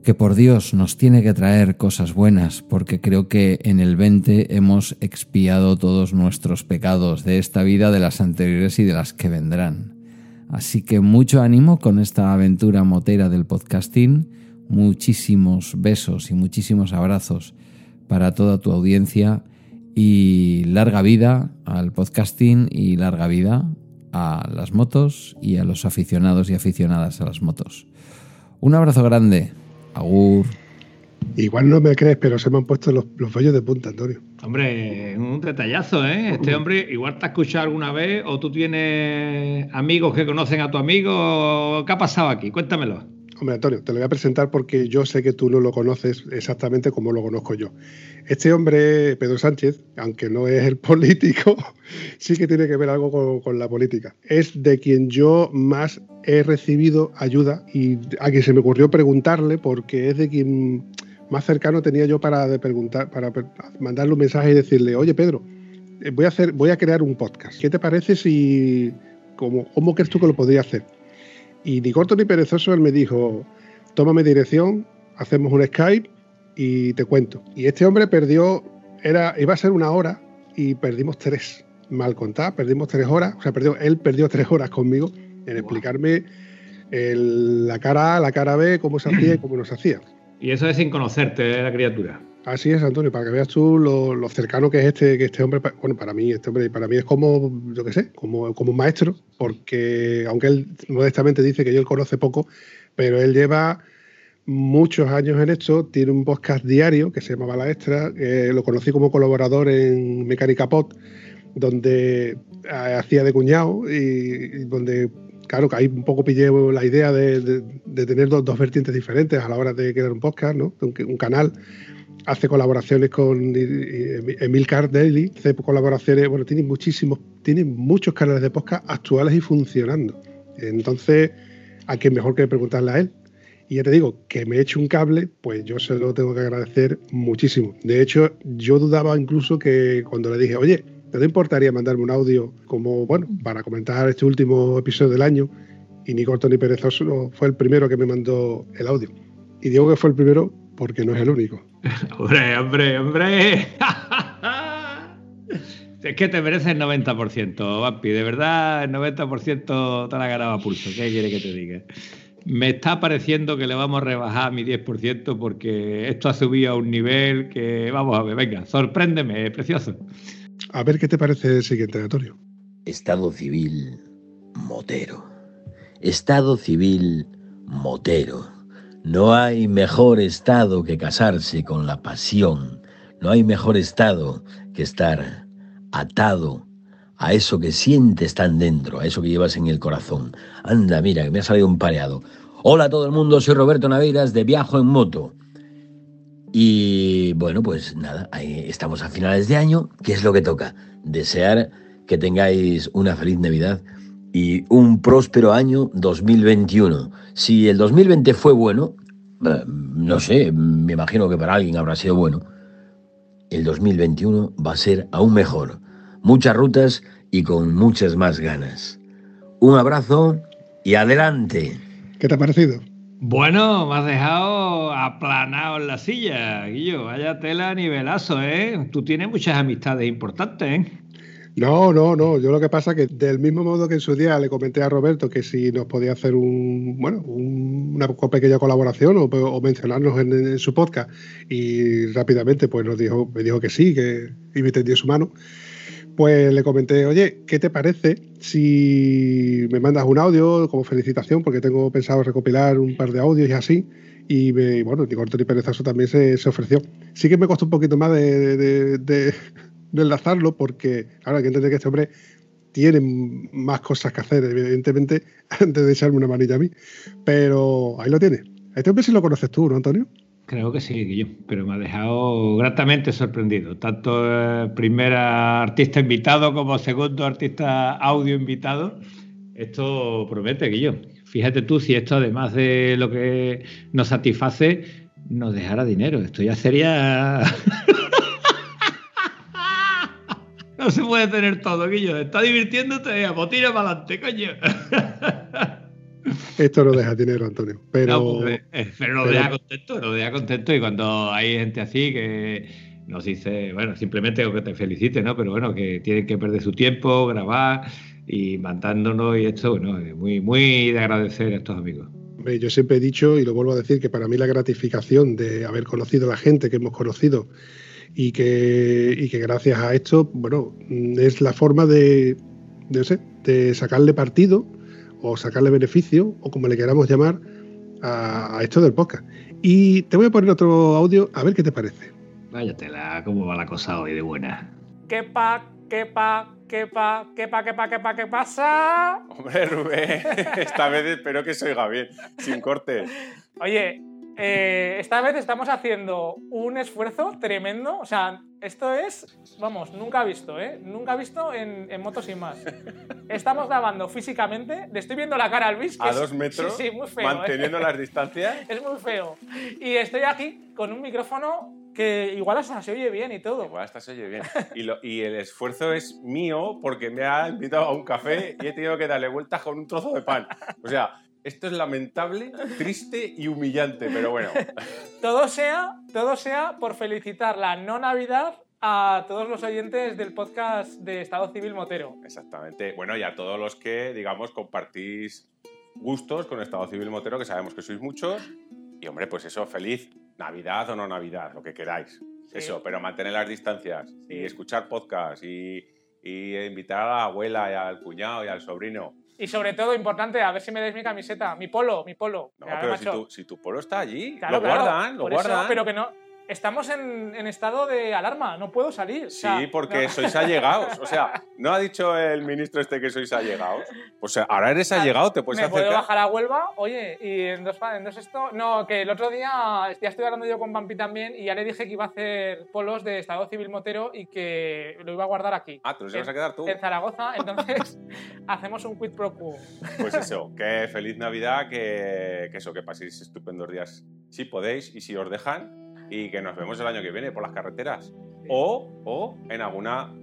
que por Dios nos tiene que traer cosas buenas, porque creo que en el 20 hemos expiado todos nuestros pecados de esta vida, de las anteriores y de las que vendrán. Así que mucho ánimo con esta aventura motera del podcasting, muchísimos besos y muchísimos abrazos para toda tu audiencia y larga vida al podcasting y larga vida a las motos y a los aficionados y aficionadas a las motos. Un abrazo grande. Agur. Igual no me crees, pero se me han puesto los, los vellos de punta, Antonio. Hombre, un detallazo, ¿eh? Este hombre igual te ha escuchado alguna vez o tú tienes amigos que conocen a tu amigo. ¿Qué ha pasado aquí? Cuéntamelo. Hombre, Antonio, te lo voy a presentar porque yo sé que tú no lo conoces exactamente como lo conozco yo. Este hombre, Pedro Sánchez, aunque no es el político, sí que tiene que ver algo con, con, la política. Es de quien yo más he recibido ayuda y a quien se me ocurrió preguntarle porque es de quien más cercano tenía yo para preguntar, para mandarle un mensaje y decirle, oye Pedro, eh, voy a hacer, voy a crear un podcast. ¿Qué te parece si, cómo, cómo crees tú que lo podría hacer? Y ni corto ni perezoso, él me dijo, tómame dirección, hacemos un Skype y te cuento. Y este hombre perdió, era, iba a ser una hora y perdimos tres. Mal contar, perdimos tres horas. O sea, perdió, él perdió tres horas conmigo en explicarme la cara A, la cara B, cómo se hacía y cómo no se hacía. Y eso es sin conocerte, la criatura. Así es, Antonio, para que veas tú lo, cercano que es este, que este hombre, bueno, para mí, este hombre, para mí es como, yo qué sé, como, como un maestro, porque aunque él modestamente dice que yo él conoce poco, pero él lleva muchos años en esto, tiene un podcast diario que se llama Bala Extra, lo conocí como colaborador en Mecánica Pot, donde eh, hacía de cuñado y, donde claro, que ahí un poco pillé la idea de, tener dos, dos, vertientes diferentes a la hora de crear un podcast, ¿no? un, canal hace colaboraciones con Emil Daily, hace colaboraciones, bueno, tiene muchísimos, tiene muchos canales de podcast actuales y funcionando. Entonces, ¿a quién mejor que preguntarle a él? Y ya te digo, que me eche un cable, pues yo se lo tengo que agradecer muchísimo. De hecho, yo dudaba incluso que cuando le dije, oye, ¿te importaría mandarme un audio como, bueno, para comentar este último episodio del año? Y ni corto ni perezoso fue el primero que me mandó el audio. Y digo que fue el primero porque no es el único. hombre, hombre, hombre. es que te mereces el 90%, Vampi. De verdad, el 90% te la ganado a pulso. ¿Qué quiere que te diga? Me está pareciendo que le vamos a rebajar mi 10% porque esto ha subido a un nivel que, vamos a ver, venga, sorpréndeme, precioso. A ver qué te parece el siguiente, Antonio. Estado civil motero. Estado civil motero. No hay mejor estado que casarse con la pasión. No hay mejor estado que estar atado a eso que sientes tan dentro, a eso que llevas en el corazón. Anda, mira, que me ha salido un pareado. Hola a todo el mundo, soy Roberto Naveiras de Viajo en Moto. Y bueno, pues nada, ahí estamos a finales de año. ¿Qué es lo que toca? Desear que tengáis una feliz Navidad y un próspero año 2021. Si el 2020 fue bueno, eh, no sé, me imagino que para alguien habrá sido bueno, el 2021 va a ser aún mejor. Muchas rutas y con muchas más ganas. Un abrazo y adelante. ¿Qué te ha parecido? Bueno, me has dejado aplanado en la silla, Guillo. Vaya tela nivelazo, ¿eh? Tú tienes muchas amistades importantes, ¿eh? No, no, no. Yo lo que pasa es que del mismo modo que en su día le comenté a Roberto que si nos podía hacer un, bueno, una pequeña colaboración o, mencionarnos en, su podcast y rápidamente pues nos dijo, me dijo que sí, que y me tendió su mano. Pues le comenté, oye, ¿qué te parece si me mandas un audio como felicitación? Porque tengo pensado recopilar un par de audios y así. Y me, bueno, ni corto ni perezoso también se, ofreció. Sí que me costó un poquito más de de enlazarlo porque ahora hay que entender que este hombre tiene más cosas que hacer, evidentemente, antes de echarme una manilla a mí. Pero ahí lo tiene. Este hombre sí lo conoces tú, ¿no, Antonio? Creo que sí, yo, pero me ha dejado gratamente sorprendido. Tanto el primer artista invitado como segundo artista audio invitado. Esto promete, Guillo. Fíjate tú si esto, además de lo que nos satisface, nos dejara dinero. Esto ya sería No se puede tener todo, Guillo. Está divirtiéndote, pues tira para adelante, coño. Esto no deja dinero, Antonio. Pero, pues, eh, pero lo deja contento, lo deja contento. Y cuando hay gente así que nos dice, bueno, simplemente que te felicite, ¿no? Pero bueno, que tienen que perder su tiempo, grabar y mandándonos y esto, bueno, muy, muy de agradecer a estos amigos. Yo siempre he dicho, y lo vuelvo a decir, que para mí la gratificación de haber conocido a la gente que hemos conocido y que, que gracias a esto, bueno, es la forma de, de, de sacarle partido o sacarle beneficio, o como le queramos llamar, a, esto del podcast. Y te voy a poner otro audio a ver qué te parece. Váyatela, cómo va la cosa hoy de buena. ¿Qué pa, qué pa, qué pa, qué pa, qué pa, qué pa, qué pasa? Hombre, Rubén, esta vez espero que se oiga bien, sin corte. Oye, eh, esta vez estamos haciendo un esfuerzo tremendo. O sea, esto es, vamos, nunca visto, ¿eh? Nunca visto en, motos y más. Estamos grabando físicamente. Le estoy viendo la cara al Luis. a dos metros. Sí, muy feo. ¿eh? Manteniendo las distancias. Es muy feo. Y estoy aquí con un micrófono que igual hasta se oye bien y todo. Igual hasta se oye bien. Y, y, el esfuerzo es mío porque me ha invitado a un café y he tenido que darle vueltas con un trozo de pan. O sea, esto es lamentable, triste y humillante, pero bueno. todo sea, todo sea por felicitar la no Navidad a todos los oyentes del podcast de Estado Civil Motero. Exactamente. Bueno, y a todos los que, digamos, compartís gustos con Estado Civil Motero, que sabemos que sois muchos. Y hombre, pues eso, feliz Navidad o no Navidad, lo que queráis. Eso, pero mantener las distancias y escuchar podcast y, y invitar a la abuela y al cuñado y al sobrino y sobre todo, importante, a ver si me dais mi camiseta, mi polo, mi polo. No, pero si tu, si tu, polo está allí, lo guardan, lo guardan. pero que no, estamos en, estado de alarma, no puedo salir. Sí, porque sois allegados. O sea, ¿no ha dicho el ministro este que sois allegados? O sea, ahora eres allegado, te puedes ¿Me acercar. puedo bajar a Huelva? Oye, y en dos, en dos esto... No, que el otro día ya estoy hablando yo con Bampi también y ya le dije que iba a hacer polos de Estado Civil Motero y que lo iba a guardar aquí. Ah, ¿tú los ibas a quedar tú? En Zaragoza, entonces hacemos un quid pro quo. Pues eso, que feliz Navidad, que, que eso, que paséis estupendos días si podéis y si os dejan y que nos vemos el año que viene por las carreteras. O, o en alguna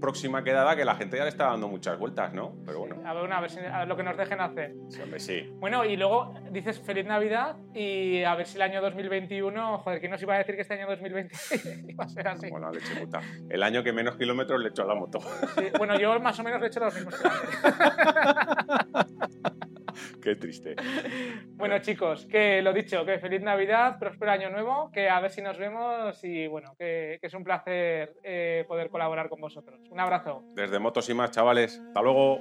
próxima quedada que la gente ya le está dando muchas vueltas, ¿no? Pero bueno. A ver, a ver, lo que nos dejen hacer. Sí, hombre, sí. Bueno, y luego dices feliz Navidad y a ver si el año 2021, joder, ¿quién nos iba a decir que este año 2020 iba a ser así? Bueno, leche puta. El año que menos kilómetros le he hecho a la moto. bueno, yo más o menos le he hecho los mismos Qué triste. Bueno, chicos, que lo dicho, que feliz Navidad, próspero año nuevo, que a ver si nos vemos y bueno, que, es un placer eh, poder colaborar con vosotros. Un abrazo. Desde Motos y más, chavales. Hasta luego.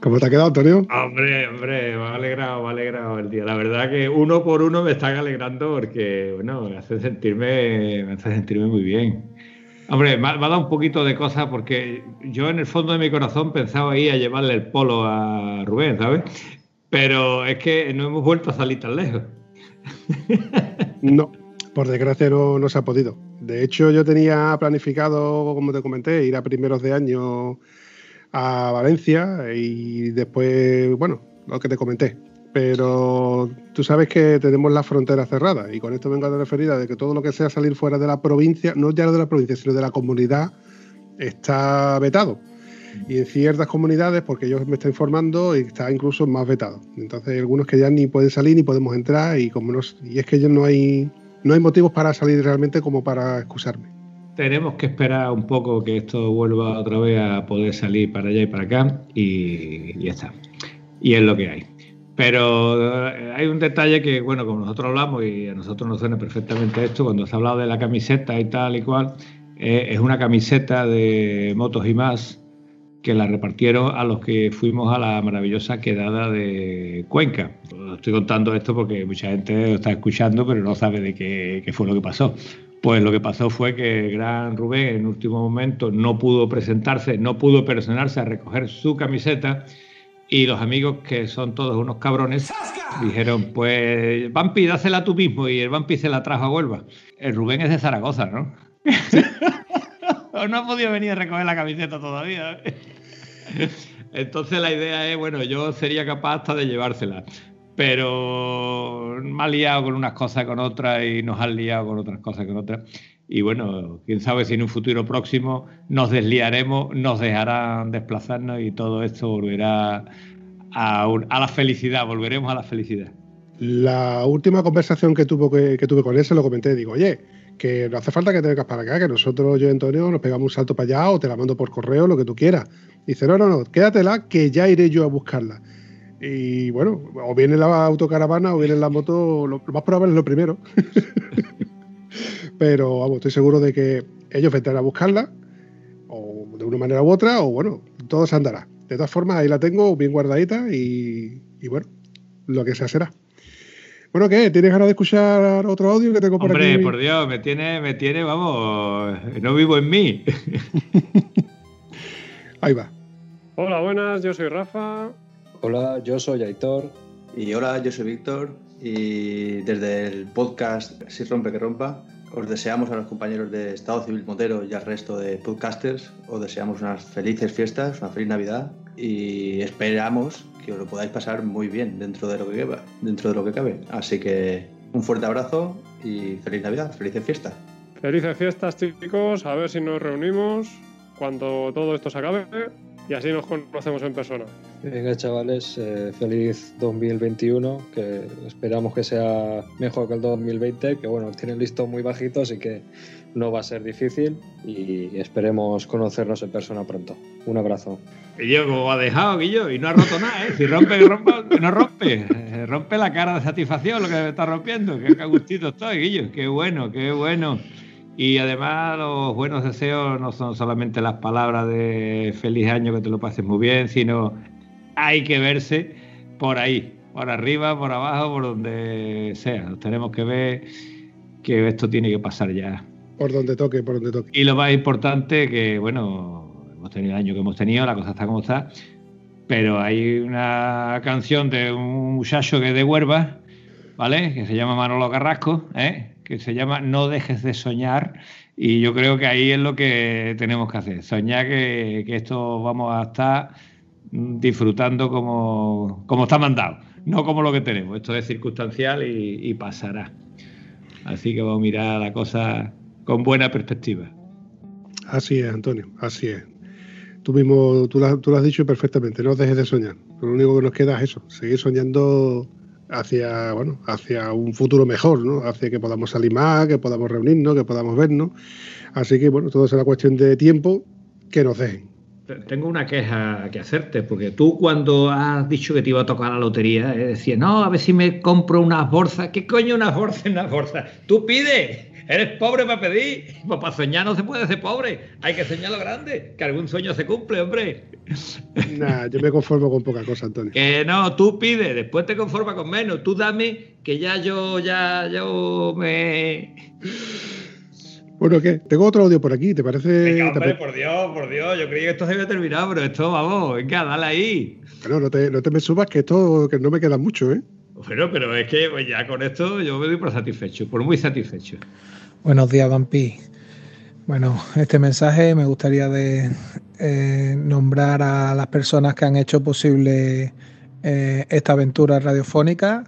¿Cómo te ha quedado, Antonio? Hombre, hombre, me ha alegrado, me ha alegrado el día. La verdad que uno por uno me están alegrando porque, bueno, me hace sentirme, me hace sentirme muy bien. Hombre, me ha, dado un poquito de cosas porque yo en el fondo de mi corazón pensaba ir a llevarle el polo a Rubén, ¿sabes? Pero es que no hemos vuelto a salir tan lejos. No, por desgracia no, se ha podido. De hecho, yo tenía planificado, como te comenté, ir a primeros de año a Valencia y después, bueno, lo que te comenté. Pero tú sabes que tenemos las fronteras cerradas y con esto vengo a referir a de que todo lo que sea salir fuera de la provincia, no ya de la provincia, sino de la comunidad, está vetado. Y en ciertas comunidades, porque yo me estoy informando, está incluso más vetado. Entonces hay algunos que ya ni pueden salir ni podemos entrar y como no, y es que ya no hay no hay motivos para salir realmente como para excusarme. Tenemos que esperar un poco que esto vuelva otra vez a poder salir para allá y para acá y ya está. Y es lo que hay. Pero eh, hay un detalle que, bueno, como nosotros hablamos y a nosotros nos suena perfectamente esto, cuando se ha hablado de la camiseta y tal y cual, eh, es una camiseta de motos y más que la repartieron a los que fuimos a la maravillosa quedada de Cuenca. Estoy contando esto porque mucha gente lo está escuchando, pero no sabe de qué, qué fue lo que pasó. Pues lo que pasó fue que el gran Rubén en último momento no pudo presentarse, no pudo personarse a recoger su camiseta y los amigos, que son todos unos cabrones, dijeron, pues Vampi, dásela tú mismo. Y el Vampi se la trajo a Huelva. El Rubén es de Zaragoza, ¿no? no ha podido venir a recoger la camiseta todavía. Entonces la idea es, bueno, yo sería capaz hasta de llevársela. Pero me ha liado con unas cosas con otras y nos han liado con otras cosas con otras. Y bueno, quién sabe si en un futuro próximo nos desliaremos, nos dejarán desplazarnos y todo esto volverá a, la felicidad, volveremos a la felicidad. La última conversación que, tuvo, que, tuve con él se lo comenté, digo, oye, que no hace falta que te vengas para acá, que nosotros, yo y Antonio, nos pegamos un salto para allá o te la mando por correo, lo que tú quieras. dice, no, no, no, quédatela, que ya iré yo a buscarla. Y bueno, o viene la autocaravana o viene la moto, lo, más probable es lo primero. Pero vamos, estoy seguro de que ellos vendrán a buscarla, o de una manera u otra, o bueno, todo se andará. De todas formas, ahí la tengo bien guardadita y, bueno, lo que sea será. Bueno, ¿qué? ¿Tienes ganas de escuchar otro audio que tengo por aquí? Hombre, por Dios, me tiene, me tiene, vamos, no vivo en mí. ahí va. Hola, buenas, yo soy Rafa. Hola, yo soy Aitor. Y hola, yo soy Víctor. Y desde el podcast Si rompe que rompa, os deseamos a los compañeros de Estado Civil Motero y al resto de podcasters, os deseamos unas felices fiestas, una feliz Navidad y esperamos que os lo podáis pasar muy bien dentro de lo que cabe. Dentro de lo que cabe. Así que un fuerte abrazo y feliz Navidad, felices fiestas. Felices fiestas chicos, a ver si nos reunimos cuando todo esto se acabe y así nos conocemos en persona. Venga, chavales, eh, feliz 2021, que esperamos que sea mejor que el 2020, que bueno, tienen listo muy bajito, así que no va a ser difícil y esperemos conocernos en persona pronto. Un abrazo. Guillo, como ha dejado, Guillo, y no ha roto nada, ¿eh? Si rompe, que rompa, no rompe. Eh, rompe la cara de satisfacción lo que me está rompiendo. Qué gustito estoy, Guillo. Qué bueno, qué bueno. Y además los buenos deseos no son solamente las palabras de feliz año, que te lo pases muy bien, sino hay que verse por ahí, por arriba, por abajo, por donde sea. Tenemos que ver que esto tiene que pasar ya. Por donde toque, por donde toque. Y lo más importante que, bueno, hemos tenido el año que hemos tenido, la cosa está como está, pero hay una canción de un muchacho que es de Huerva, ¿vale? Que se llama Manolo Carrasco, ¿eh? que se llama No dejes de soñar y yo creo que ahí es lo que tenemos que hacer, soñar que, esto vamos a estar disfrutando como, como, está mandado, no como lo que tenemos, esto es circunstancial y, pasará. Así que vamos a mirar la cosa con buena perspectiva. Así es, Antonio, así es. Tú mismo, tú lo, tú lo has dicho perfectamente, no dejes de soñar. Lo único que nos queda es eso, seguir soñando hacia, bueno, hacia un futuro mejor, ¿no? Hacia que podamos salir más, que podamos reunirnos, que podamos vernos. Así que, bueno, todo será cuestión de tiempo que nos dejen. Tengo una queja que hacerte, porque tú cuando has dicho que te iba a tocar la lotería, eh, decías, no, a ver si me compro unas bolsas. ¿Qué coño unas bolsas, unas bolsas? Tú pides, eres pobre para pedir. Pues para soñar no se puede ser pobre, hay que soñar lo grande, que algún sueño se cumple, hombre. Nah, yo me conformo con poca cosa, Antonio. Que no, tú pides, después te conformas con menos. Tú dame que ya yo, ya, yo me. Bueno, ¿qué? Tengo otro audio por aquí, ¿te parece? Venga, hombre, por Dios, por Dios. Yo creí que esto se había terminado, pero esto, vamos, venga, dale ahí. Bueno, no te, no te me subas, que esto que no me queda mucho, ¿eh? Bueno, pero es que pues, ya con esto yo me doy por satisfecho, por muy satisfecho. Buenos días, Vampi. Bueno, este mensaje me gustaría de eh, nombrar a las personas que han hecho posible eh, esta aventura radiofónica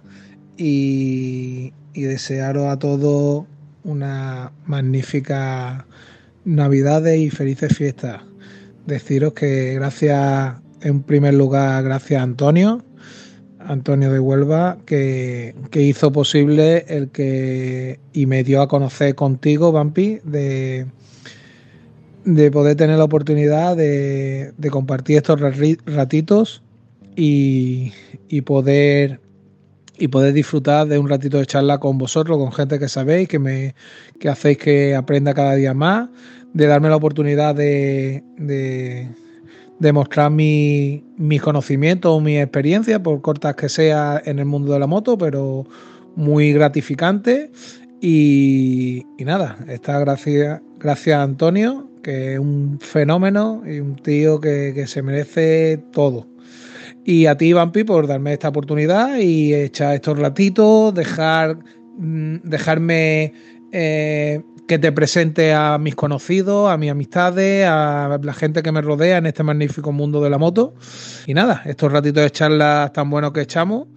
y, desearos a todos una magnífica Navidades y felices fiestas. Deciros que gracias, en primer lugar, gracias a Antonio, Antonio de Huelva, que, hizo posible el que y me dio a conocer contigo, Vampi, de, de poder tener la oportunidad de, compartir estos ratitos y, y, poder y poder disfrutar de un ratito de charla con vosotros, con gente que sabéis, que me que hacéis que aprenda cada día más, de darme la oportunidad de, de demostrar mi, mis conocimientos o mi experiencia, por cortas que sea en el mundo de la moto, pero muy gratificante. Y, nada, está gracias, gracias a Antonio, que es un fenómeno y un tío que, se merece todo. Y a ti, Vampi, por darme esta oportunidad y echar estos ratitos, dejar, mm, dejarme eh, que te presente a mis conocidos, a mis amistades, a la gente que me rodea en este magnífico mundo de la moto. Y nada, estos ratitos de charlas tan buenos que echamos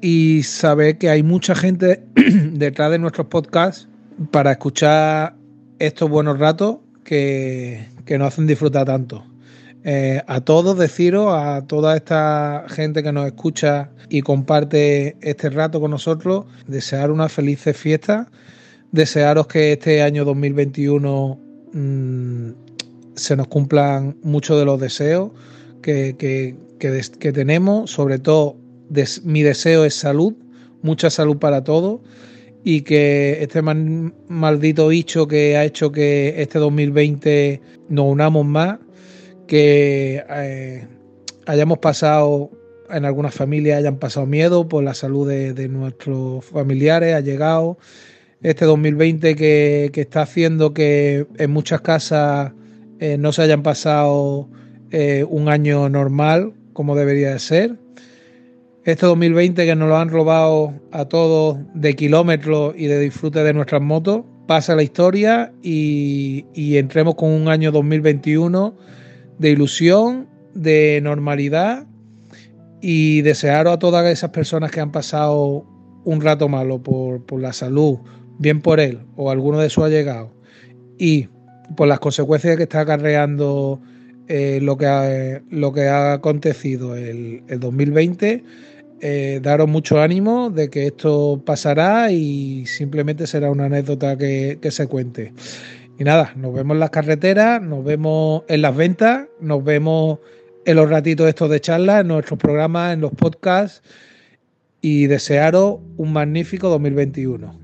y saber que hay mucha gente detrás de nuestros podcasts para escuchar estos buenos ratos que, nos hacen disfrutar tanto. Eh, a todos deciros, a toda esta gente que nos escucha y comparte este rato con nosotros, desear una feliz fiesta desearos que este año 2021 mm, se nos cumplan muchos de los deseos que, que, tenemos, sobre todo mi deseo es salud, mucha salud para todos. Y que este maldito bicho que ha hecho que este 2020 nos unamos más, que eh, hayamos pasado en algunas familias hayan pasado miedo por la salud de nuestros familiares, ha llegado este 2020 que, está haciendo que en muchas casas eh, no se hayan pasado eh, un año normal como debería de ser. Este 2020 que nos lo han robado a todos de kilómetros y de disfrute de nuestras motos, pasa la historia y, entremos con un año 2021 de ilusión, de normalidad y desearos a todas esas personas que han pasado un rato malo por la salud, bien por él o alguno de sus allegados, y por las consecuencias que está acarreando eh, lo, que ha, lo que ha acontecido el, el 2020, eh, daros mucho ánimo de que esto pasará y simplemente será una anécdota que, que se cuente. Y nada, nos vemos en las carreteras, nos vemos en las ventas, nos vemos en los ratitos estos de charla, en nuestros programas, en los podcasts y desearos un magnífico 2021.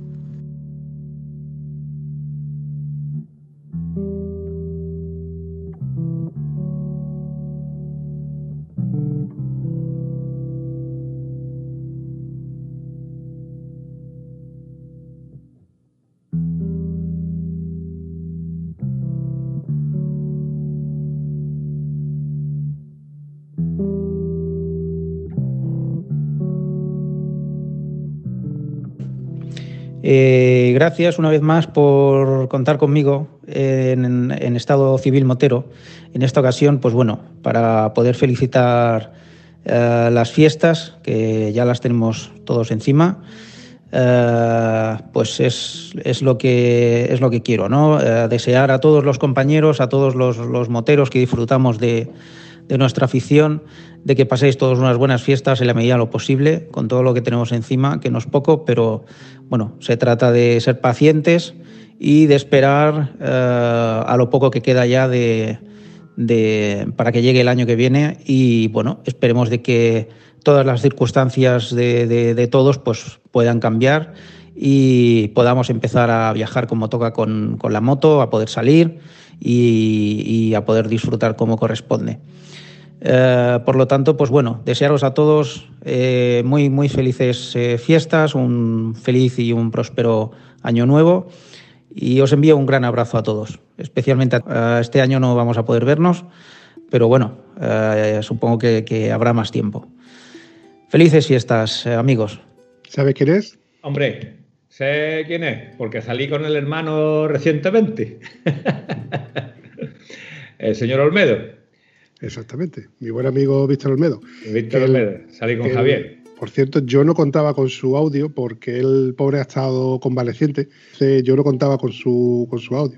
Eh, gracias una vez más por contar conmigo en, estado civil motero. En esta ocasión, pues bueno, para poder felicitar eh, las fiestas, que ya las tenemos todos encima. Eh, pues es, lo que, es lo que quiero, ¿no? desear a todos los compañeros, a todos los, moteros que disfrutamos de, de nuestra afición, de que paséis todos unas buenas fiestas en la medida de lo posible, con todo lo que tenemos encima, que no es poco, pero bueno, se trata de ser pacientes y de esperar eh, a lo poco que queda ya de, para que llegue el año que viene y bueno, esperemos de que todas las circunstancias de, todos pues, puedan cambiar y podamos empezar a viajar como toca con, la moto, a poder salir y a poder disfrutar como corresponde. Eh, por lo tanto, pues bueno, desearos a todos eh, muy, muy felices eh, fiestas, un feliz y un próspero año nuevo Y os envío un gran abrazo a todos. Especialmente a, este año no vamos a poder vernos, pero bueno, supongo que, habrá más tiempo. Felices fiestas, eh, amigos. ¿Sabes quién es? Hombre, sé quién es, porque salí con el hermano recientemente. el señor Olmedo. Exactamente, mi buen amigo Víctor Olmedo. Víctor Olmedo, salí con Javier. Por cierto, yo no contaba con su audio porque el pobre ha estado convaleciente. Yo no contaba con su, con su audio.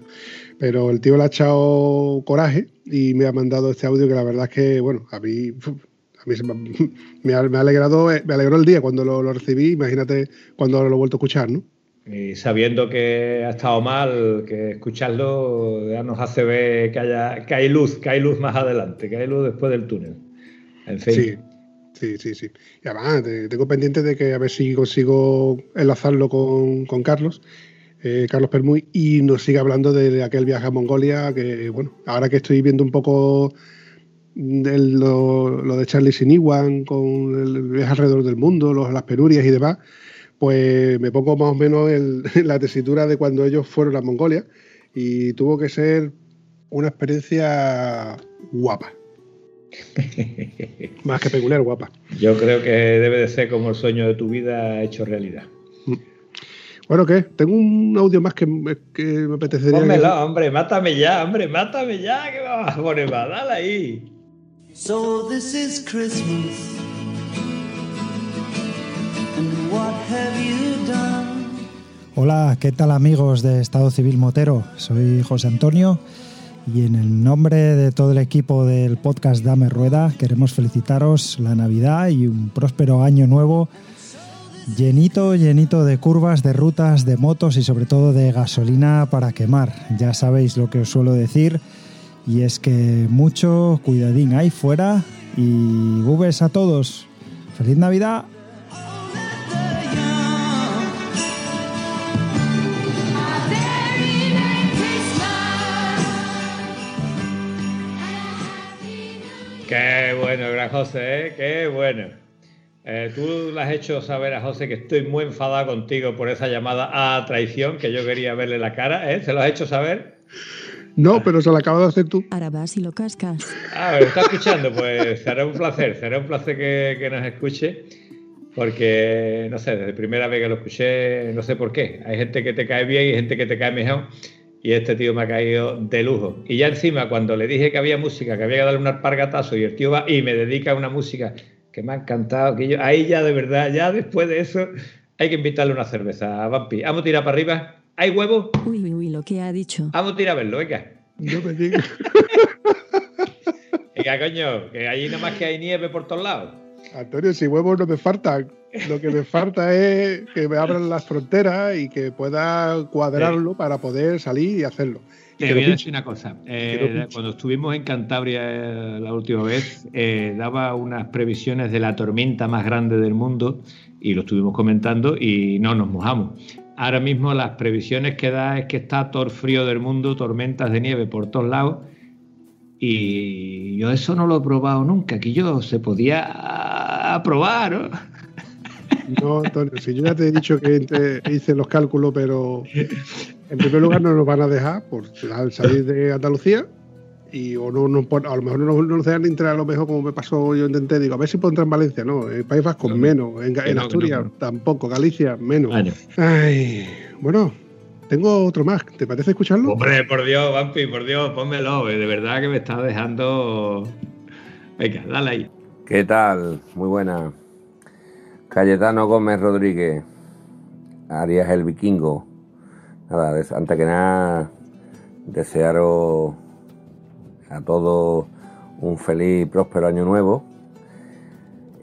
Pero el tío le ha echado coraje y me ha mandado este audio que la verdad es que, bueno, a mí, a mí me, ha, alegrado, me alegró el día cuando lo, lo recibí. Imagínate cuando lo he vuelto a escuchar, ¿no? Y sabiendo que ha estado mal, que escucharlo ya nos hace ver que, haya, que hay luz, que hay luz más adelante, que hay luz después del túnel. Sí. Sí, sí, sí. Y además, tengo pendiente de que a ver si consigo enlazarlo con, Carlos, eh, Carlos Permuy, y nos siga hablando de aquel viaje a Mongolia, que bueno, ahora que estoy viendo un poco lo, de Charlie Siniwan con el viaje alrededor del mundo, los, las penurias y demás, pues me pongo más o menos en la tesitura de cuando ellos fueron a Mongolia y tuvo que ser una experiencia guapa. Más que peculiar, guapa. Yo creo que debe de ser como el sueño de tu vida hecho realidad. Mm. Bueno, ¿qué? Tengo un audio más que, me apetecería. Pónmelo, hombre, mátame ya, hombre, mátame ya, que vamos a poner más, dale ahí. So this is Christmas. Hola, ¿qué tal amigos de Estado Civil Motero? Soy José Antonio y en el nombre de todo el equipo del podcast Dame Rueda queremos felicitaros la Navidad y un próspero año nuevo llenito, llenito de curvas, de rutas, de motos y sobre todo de gasolina para quemar. Ya sabéis lo que os suelo decir y es que mucho cuidadín ahí fuera y bubes a todos. ¡Feliz Navidad! Bueno, gran José, ¿eh? qué bueno. Eh, tú le has hecho saber a José que estoy muy enfadado contigo por esa llamada a traición que yo quería verle la cara, ¿eh? ¿Se lo has hecho saber? No, pero se lo acabas de hacer tú. Ahora vas y lo cascas. Ah, ¿me está escuchando? Pues será un placer, será un placer que, que nos escuche. Porque, no sé, desde primera vez que lo escuché, no sé por qué. Hay gente que te cae bien y gente que te cae mejor y este tío me ha caído de lujo. Y ya encima, cuando le dije que había música, que había que darle un alpargatazo, y el tío va y me dedica a una música que me ha encantado, que yo, ahí ya de verdad, ya después de eso, hay que invitarle una cerveza a Vampi. Vamos a tirar para arriba. ¿Hay huevo? Uy, uy, uy, lo que ha dicho. Vamos a tirar a verlo, venga. No me digas. venga, coño, que allí nada más que hay nieve por todos lados. Antonio, si huevos no me faltan. Lo que me falta es que me abran las fronteras y que pueda cuadrarlo para poder salir y hacerlo. Te voy a decir una cosa. Eh, cuando estuvimos en Cantabria eh, la última vez, eh, daba unas previsiones de la tormenta más grande del mundo y lo estuvimos comentando y no nos mojamos. Ahora mismo las previsiones que da es que está todo el frío del mundo, tormentas de nieve por todos lados. Y yo eso no lo he probado nunca, que yo se podía probar. ¿no? No, Antonio, si yo ya te he dicho que hice los cálculos, pero en primer lugar no nos van a dejar por salir de Andalucía y o no, a lo mejor no nos dejan entrar a lo mejor como me pasó yo intenté digo a ver si puedo entrar en Valencia. No en País Vasco menos en, Asturias tampoco Galicia menos. Ay, bueno tengo otro más ¿te parece escucharlo? hombre por Dios Vampi por Dios pónmelo de verdad que me está dejando. Venga dale ahí. ¿qué tal? muy buena Cayetano Gómez Rodríguez, Arias el Vikingo. Nada, antes que nada, desearos a todos un feliz y próspero año nuevo.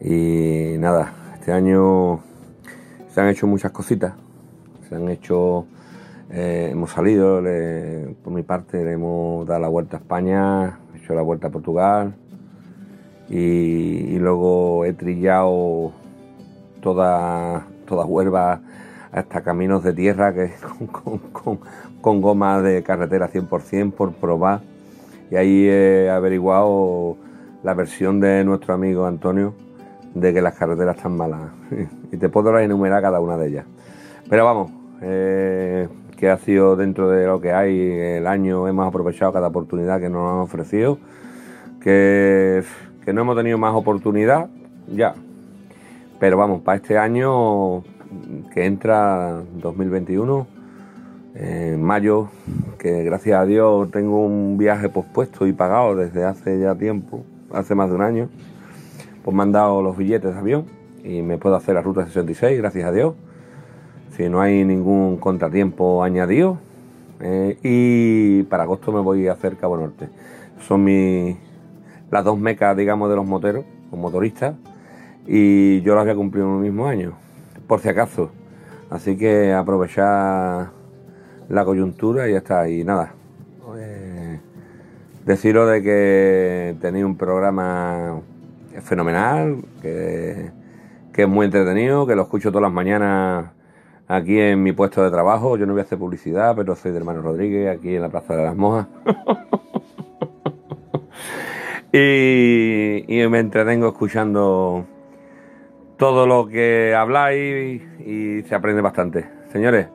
Y nada, este año se han hecho muchas cositas. Se han hecho, eh, hemos salido, por mi parte, le hemos dado la vuelta a España, he hecho la vuelta a Portugal y luego he trillado toda, toda Huelva hasta caminos de tierra que con, goma de carretera 100% por probar. Y ahí he averiguado la versión de nuestro amigo Antonio de que las carreteras están malas. y te puedo enumerar cada una de ellas. Pero vamos, eh, que ha sido dentro de lo que hay el año, hemos aprovechado cada oportunidad que nos han ofrecido, que, que no hemos tenido más oportunidad, ya. Pero vamos, para este año que entra 2021, en mayo, que gracias a Dios tengo un viaje pospuesto y pagado desde hace ya tiempo, hace más de un año, pues me han dado los billetes de avión y me puedo hacer la ruta 66, gracias a Dios, si no hay ningún contratiempo añadido. Eh, y para agosto me voy a hacer Cabo Norte. Son mis, las dos mecas, digamos, de los moteros, los motoristas, y yo las voy a cumplir en un mismo año, por si acaso. Así que aprovechar la coyuntura y ya está. Y nada, eh, deciros de que tenéis un programa fenomenal, que, es muy entretenido, que lo escucho todas las mañanas aquí en mi puesto de trabajo. Yo no voy a hacer publicidad, pero soy de Hermano Rodríguez, aquí en la Plaza de las Mojas. y me entretengo escuchando todo lo que habláis y se aprende bastante. Señores,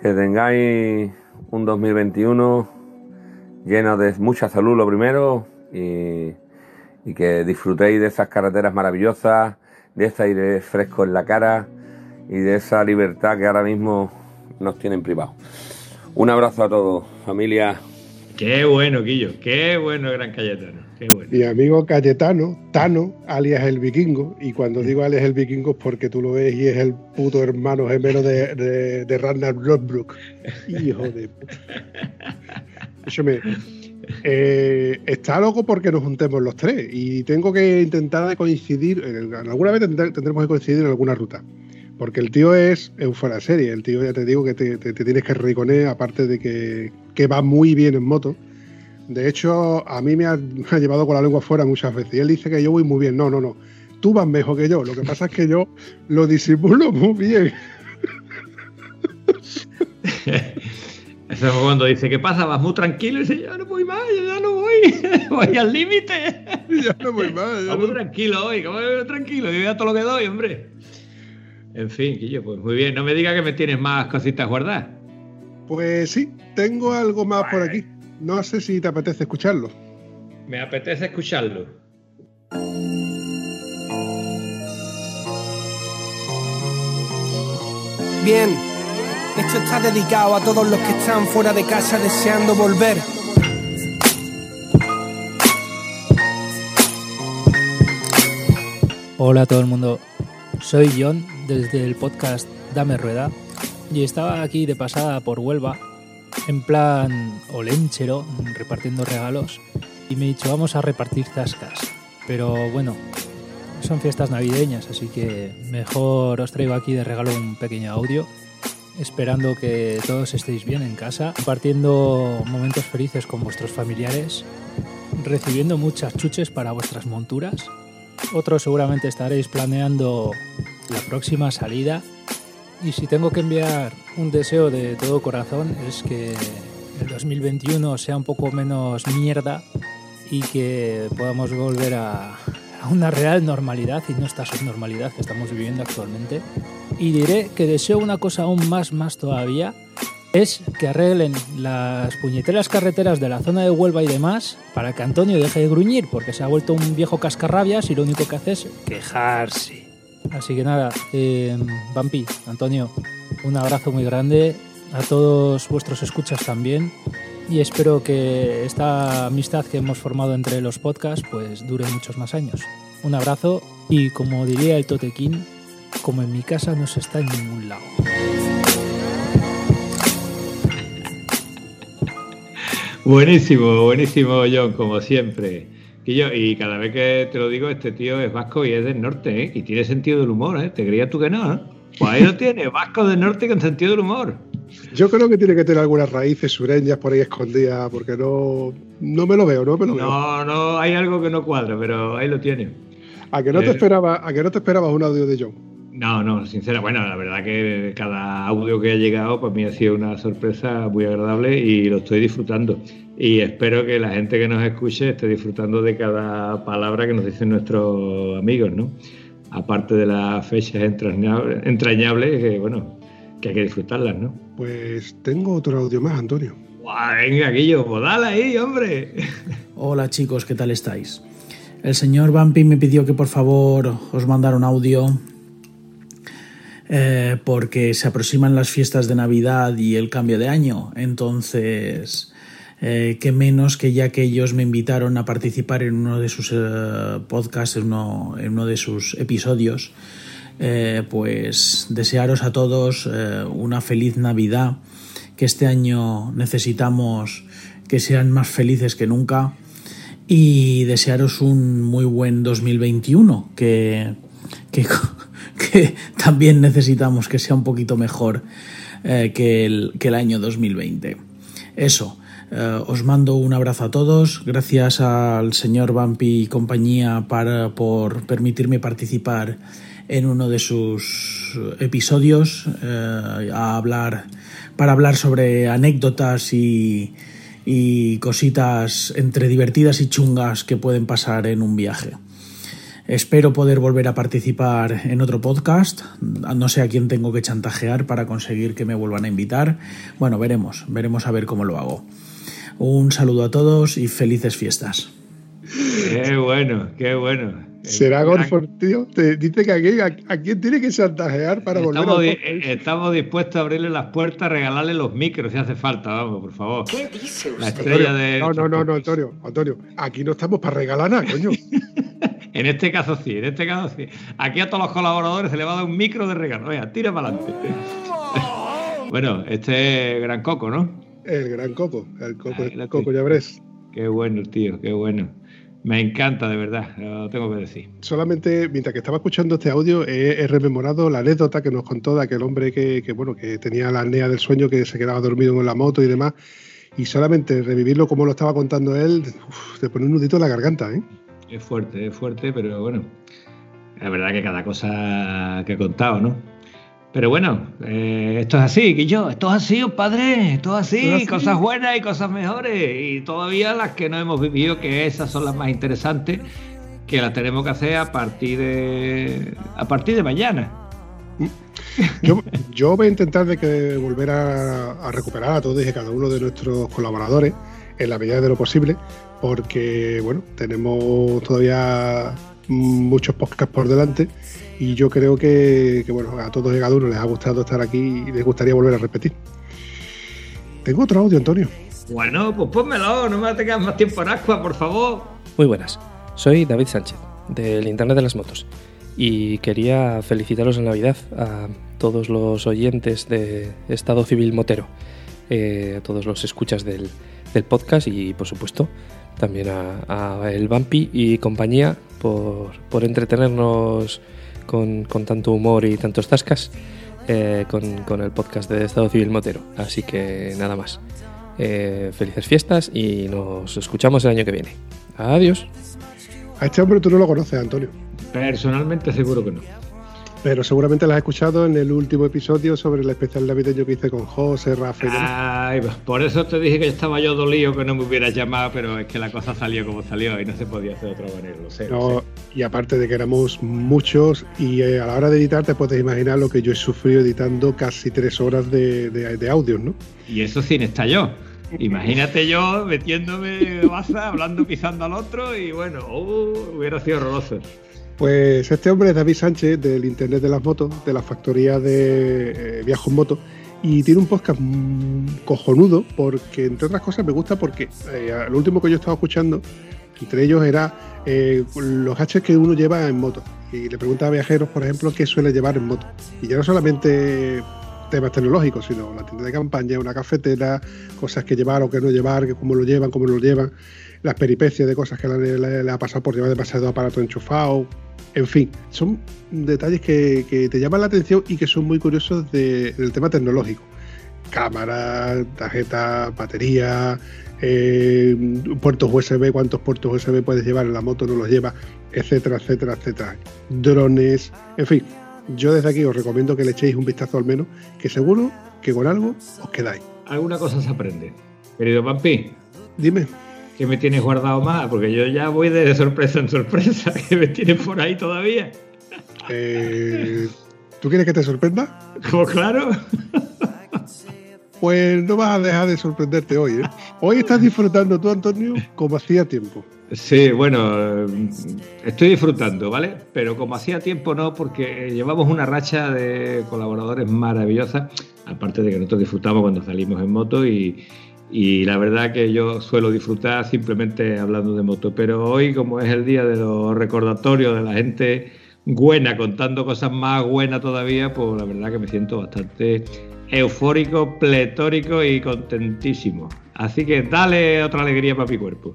que tengáis un 2021 lleno de mucha salud lo primero y, y que disfrutéis de esas carreteras maravillosas, de ese aire fresco en la cara y de esa libertad que ahora mismo nos tienen privados. Un abrazo a todos, familia. Qué bueno, Quillo, qué bueno, Gran Cayetano. Qué bueno. Mi amigo Cayetano, Tano, alias el vikingo, y cuando digo alias el vikingo es porque tú lo ves y es el puto hermano gemelo de, de, de Ragnar Lodbrok. Hijo de puta. Escúchame, eh, está loco porque nos juntemos los tres y tengo que intentar coincidir, en, alguna vez tendremos que coincidir en alguna ruta. Porque el tío es, fuera de serie. El tío, ya te digo, que te, te, te tienes que reconocer, aparte de que, que, va muy bien en moto. De hecho, a mí me ha, me ha, llevado con la lengua fuera muchas veces. Y él dice que yo voy muy bien. No, no, no. Tú vas mejor que yo. Lo que pasa es que yo lo disimulo muy bien. Eso es cuando dice, ¿qué pasa? Vas muy tranquilo y dice, ya no voy más, yo ya no voy, voy al límite. Ya no voy más. Vas muy tranquilo hoy, ¿cómo tranquilo? Yo ya todo lo que doy, hombre. En fin, Quillo, pues muy bien. No me digas que me tienes más cositas guardadas. Pues sí, tengo algo más por aquí. No sé si te apetece escucharlo. Me apetece escucharlo. Bien, esto está dedicado a todos los que están fuera de casa deseando volver. Hola a todo el mundo, soy John desde el podcast Dame Rueda y estaba aquí de pasada por Huelva en plan olenchero repartiendo regalos y me he dicho vamos a repartir zascas pero bueno son fiestas navideñas así que mejor os traigo aquí de regalo un pequeño audio esperando que todos estéis bien en casa compartiendo momentos felices con vuestros familiares recibiendo muchas chuches para vuestras monturas otros seguramente estaréis planeando la próxima salida. Y si tengo que enviar un deseo de todo corazón es que el 2021 sea un poco menos mierda y que podamos volver a, a una real normalidad y no esta subnormalidad que estamos viviendo actualmente. Y diré que deseo una cosa aún más, más todavía, es que arreglen las puñeteras carreteras de la zona de Huelva y demás para que Antonio deje de gruñir, porque se ha vuelto un viejo cascarrabias y lo único que hace es quejarse. Así que nada, eh, Vampi, Antonio, un abrazo muy grande a todos vuestros escuchas también y espero que esta amistad que hemos formado entre los podcasts pues dure muchos más años. Un abrazo y como diría el Totequín, como en mi casa no se está en ningún lado. Buenísimo, buenísimo John, como siempre. Y, yo, y cada vez que te lo digo, este tío es vasco y es del norte, ¿eh? Y tiene sentido del humor, ¿eh? ¿Te creías tú que no, eh? Pues ahí lo tiene, vasco del norte con sentido del humor. Yo creo que tiene que tener algunas raíces sureñas por ahí escondidas, porque no, no me lo veo, no me lo veo. No, no, hay algo que no cuadra, pero ahí lo tiene. ¿A que no, te, esperaba, a que no te esperabas un audio de John? No, no, sincera. Bueno, la verdad que cada audio que ha llegado, pues me ha sido una sorpresa muy agradable y lo estoy disfrutando. Y espero que la gente que nos escuche esté disfrutando de cada palabra que nos dicen nuestros amigos, ¿no? Aparte de las fechas entrañables, entrañables que, bueno, que hay que disfrutarlas, ¿no? Pues tengo otro audio más, Antonio. venga, Guillo, dale ahí, hombre. Hola chicos, ¿qué tal estáis? El señor Bumpy me pidió que por favor os mandara un audio eh, porque se aproximan las fiestas de Navidad y el cambio de año. Entonces, eh, qué menos que ya que ellos me invitaron a participar en uno de sus eh, podcasts, en uno, en uno, de sus episodios, eh, pues desearos a todos una feliz Navidad, que este año necesitamos que sean más felices que nunca y desearos un muy buen 2021, que, que, que también necesitamos que sea un poquito mejor que, el, que el año 2020. Eso. Uh, os mando un abrazo a todos. Gracias al señor Bumpy y compañía para, por permitirme participar en uno de sus episodios uh, a hablar, para hablar sobre anécdotas y, y cositas entre divertidas y chungas que pueden pasar en un viaje. Espero poder volver a participar en otro podcast. No sé a quién tengo que chantajear para conseguir que me vuelvan a invitar. Bueno, veremos, veremos a ver cómo lo hago. Un saludo a todos y felices fiestas. Qué bueno, qué bueno. Será Gorford, tío. Te dice que aquí, a, a, quién tiene que chantajear para estamos volver a. Di eh, estamos dispuestos a abrirle las puertas, regalarle los micros si hace falta, vamos, por favor. ¿Qué dice La estrella Antonio, de. No, no, no, no, Antonio, Antonio. Aquí no estamos para regalar nada, coño. en este caso sí, en este caso sí. Aquí a todos los colaboradores se le va a dar un micro de regalo. Venga, tira para adelante. bueno, este es Gran Coco, ¿no? El gran coco, el coco, el coco Llabrés. Qué bueno, tío, qué bueno. Me encanta, de verdad, lo tengo que decir. Solamente, mientras que estaba escuchando este audio, he, he rememorado la anécdota que nos contó de aquel hombre que, que, bueno, que tenía la apnea del sueño, que se quedaba dormido en la moto y demás. Y solamente revivirlo como lo estaba contando él, uf, te pone un nudito en la garganta, ¿eh? Es fuerte, es fuerte, pero bueno, la verdad que cada cosa que ha contado, ¿no? Pero bueno, eh, esto es así, que yo, esto es así, padre, esto es así, así, cosas buenas y cosas mejores. Y todavía las que no hemos vivido, que esas son las más interesantes, que las tenemos que hacer a partir de a partir de mañana. Yo, yo voy a intentar de que volver a, a, recuperar a todos y cada uno de nuestros colaboradores en la medida de lo posible, porque bueno, tenemos todavía muchos podcasts por delante y yo creo que, que, bueno, a todos y cada uno les ha gustado estar aquí y les gustaría volver a repetir. Tengo otro audio, Antonio. Bueno, pues pónmelo, no me tengas más tiempo en Ascua, por favor. Muy buenas, soy David Sánchez, del Internet de las Motos, y quería felicitaros en Navidad a todos los oyentes de Estado Civil Motero, eh, a todos los escuchas del, del, podcast y, por supuesto, también a, a el Bumpy y compañía por, por entretenernos con, con, tanto humor y tantos tascas eh, con, con, el podcast de Estado Civil Motero. Así que nada más. Eh, felices fiestas y nos escuchamos el año que viene. Adiós. A este hombre tú no lo conoces, Antonio. Personalmente seguro que no. Pero seguramente lo has escuchado en el último episodio sobre el especial navideño que hice con José, Rafa y Ay, por eso te dije que estaba yo dolido que no me hubieras llamado, pero es que la cosa salió como salió y no se podía hacer de otra manera, lo sé. No, lo sé. Y aparte de que éramos muchos y eh, a la hora de editar te puedes imaginar lo que yo he sufrido editando casi tres horas de, de, de audios, ¿no? Y eso sin estar yo. Imagínate yo metiéndome baza, hablando, pisando al otro y bueno, uh, hubiera sido horroroso. Pues este hombre es David Sánchez del Internet de las Motos, de la factoría de eh, Viajo en Moto, y tiene un podcast mmm, cojonudo porque, entre otras cosas, me gusta porque eh, lo último que yo estaba escuchando, entre ellos, era eh, los H que uno lleva en moto. Y le pregunta a viajeros, por ejemplo, qué suele llevar en moto. Y ya no solamente temas tecnológicos, sino la tienda de campaña, una cafetera, cosas que llevar o que no llevar, cómo lo llevan, cómo lo llevan, las peripecias de cosas que le, le, le ha pasado por llevar demasiado aparato enchufado, en fin, son detalles que, que, te llaman la atención y que son muy curiosos de, del tema tecnológico. Cámara, tarjeta, batería, eh, puertos USB, cuántos puertos USB puedes llevar en la moto, no los lleva, etcétera, etcétera, etcétera. Drones, en fin. Yo desde aquí os recomiendo que le echéis un vistazo al menos, que seguro que con algo os quedáis. Alguna cosa se aprende. Querido Pampi. Dime. ¿Qué me tienes guardado más? Porque yo ya voy de sorpresa en sorpresa. ¿Qué me tienes por ahí todavía? Eh, ¿Tú quieres que te sorprenda? Pues claro. Pues no vas a dejar de sorprenderte hoy, ¿eh? Hoy estás disfrutando tú, Antonio, como hacía tiempo. Sí, bueno, estoy disfrutando, ¿vale? Pero como hacía tiempo no, porque llevamos una racha de colaboradores maravillosas, aparte de que nosotros disfrutamos cuando salimos en moto y, y la verdad que yo suelo disfrutar simplemente hablando de moto, pero hoy como es el día de los recordatorios de la gente buena, contando cosas más buenas todavía, pues la verdad que me siento bastante eufórico, pletórico y contentísimo. Así que dale otra alegría para mi cuerpo.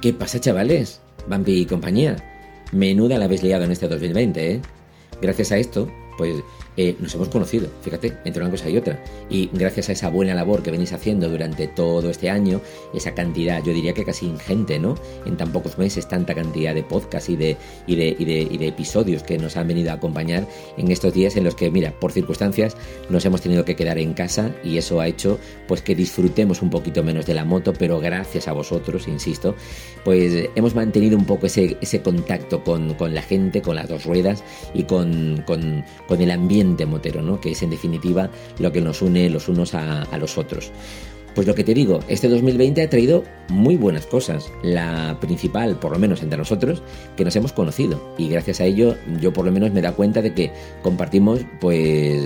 ¿Qué pasa, chavales? Bambi y compañía. Menuda la habéis liado en este 2020, ¿eh? Gracias a esto, pues eh, nos hemos conocido, fíjate, entre una cosa y otra. Y gracias a esa buena labor que venís haciendo durante todo este año, esa cantidad, yo diría que casi ingente, ¿no? En tan pocos meses, tanta cantidad de podcasts y de, y de, y de, y de episodios que nos han venido a acompañar en estos días en los que, mira, por circunstancias nos hemos tenido que quedar en casa y eso ha hecho pues que disfrutemos un poquito menos de la moto, pero gracias a vosotros, insisto, pues hemos mantenido un poco ese, ese contacto con, con la gente, con las dos ruedas y con, con, con el ambiente motero, ¿no? que es en definitiva lo que nos une los unos a los otros. Pues lo que te digo, este 2020 ha traído muy buenas cosas. La principal, por lo menos entre nosotros, que nos hemos conocido. Y gracias a ello, yo por lo menos me da cuenta de que compartimos, pues,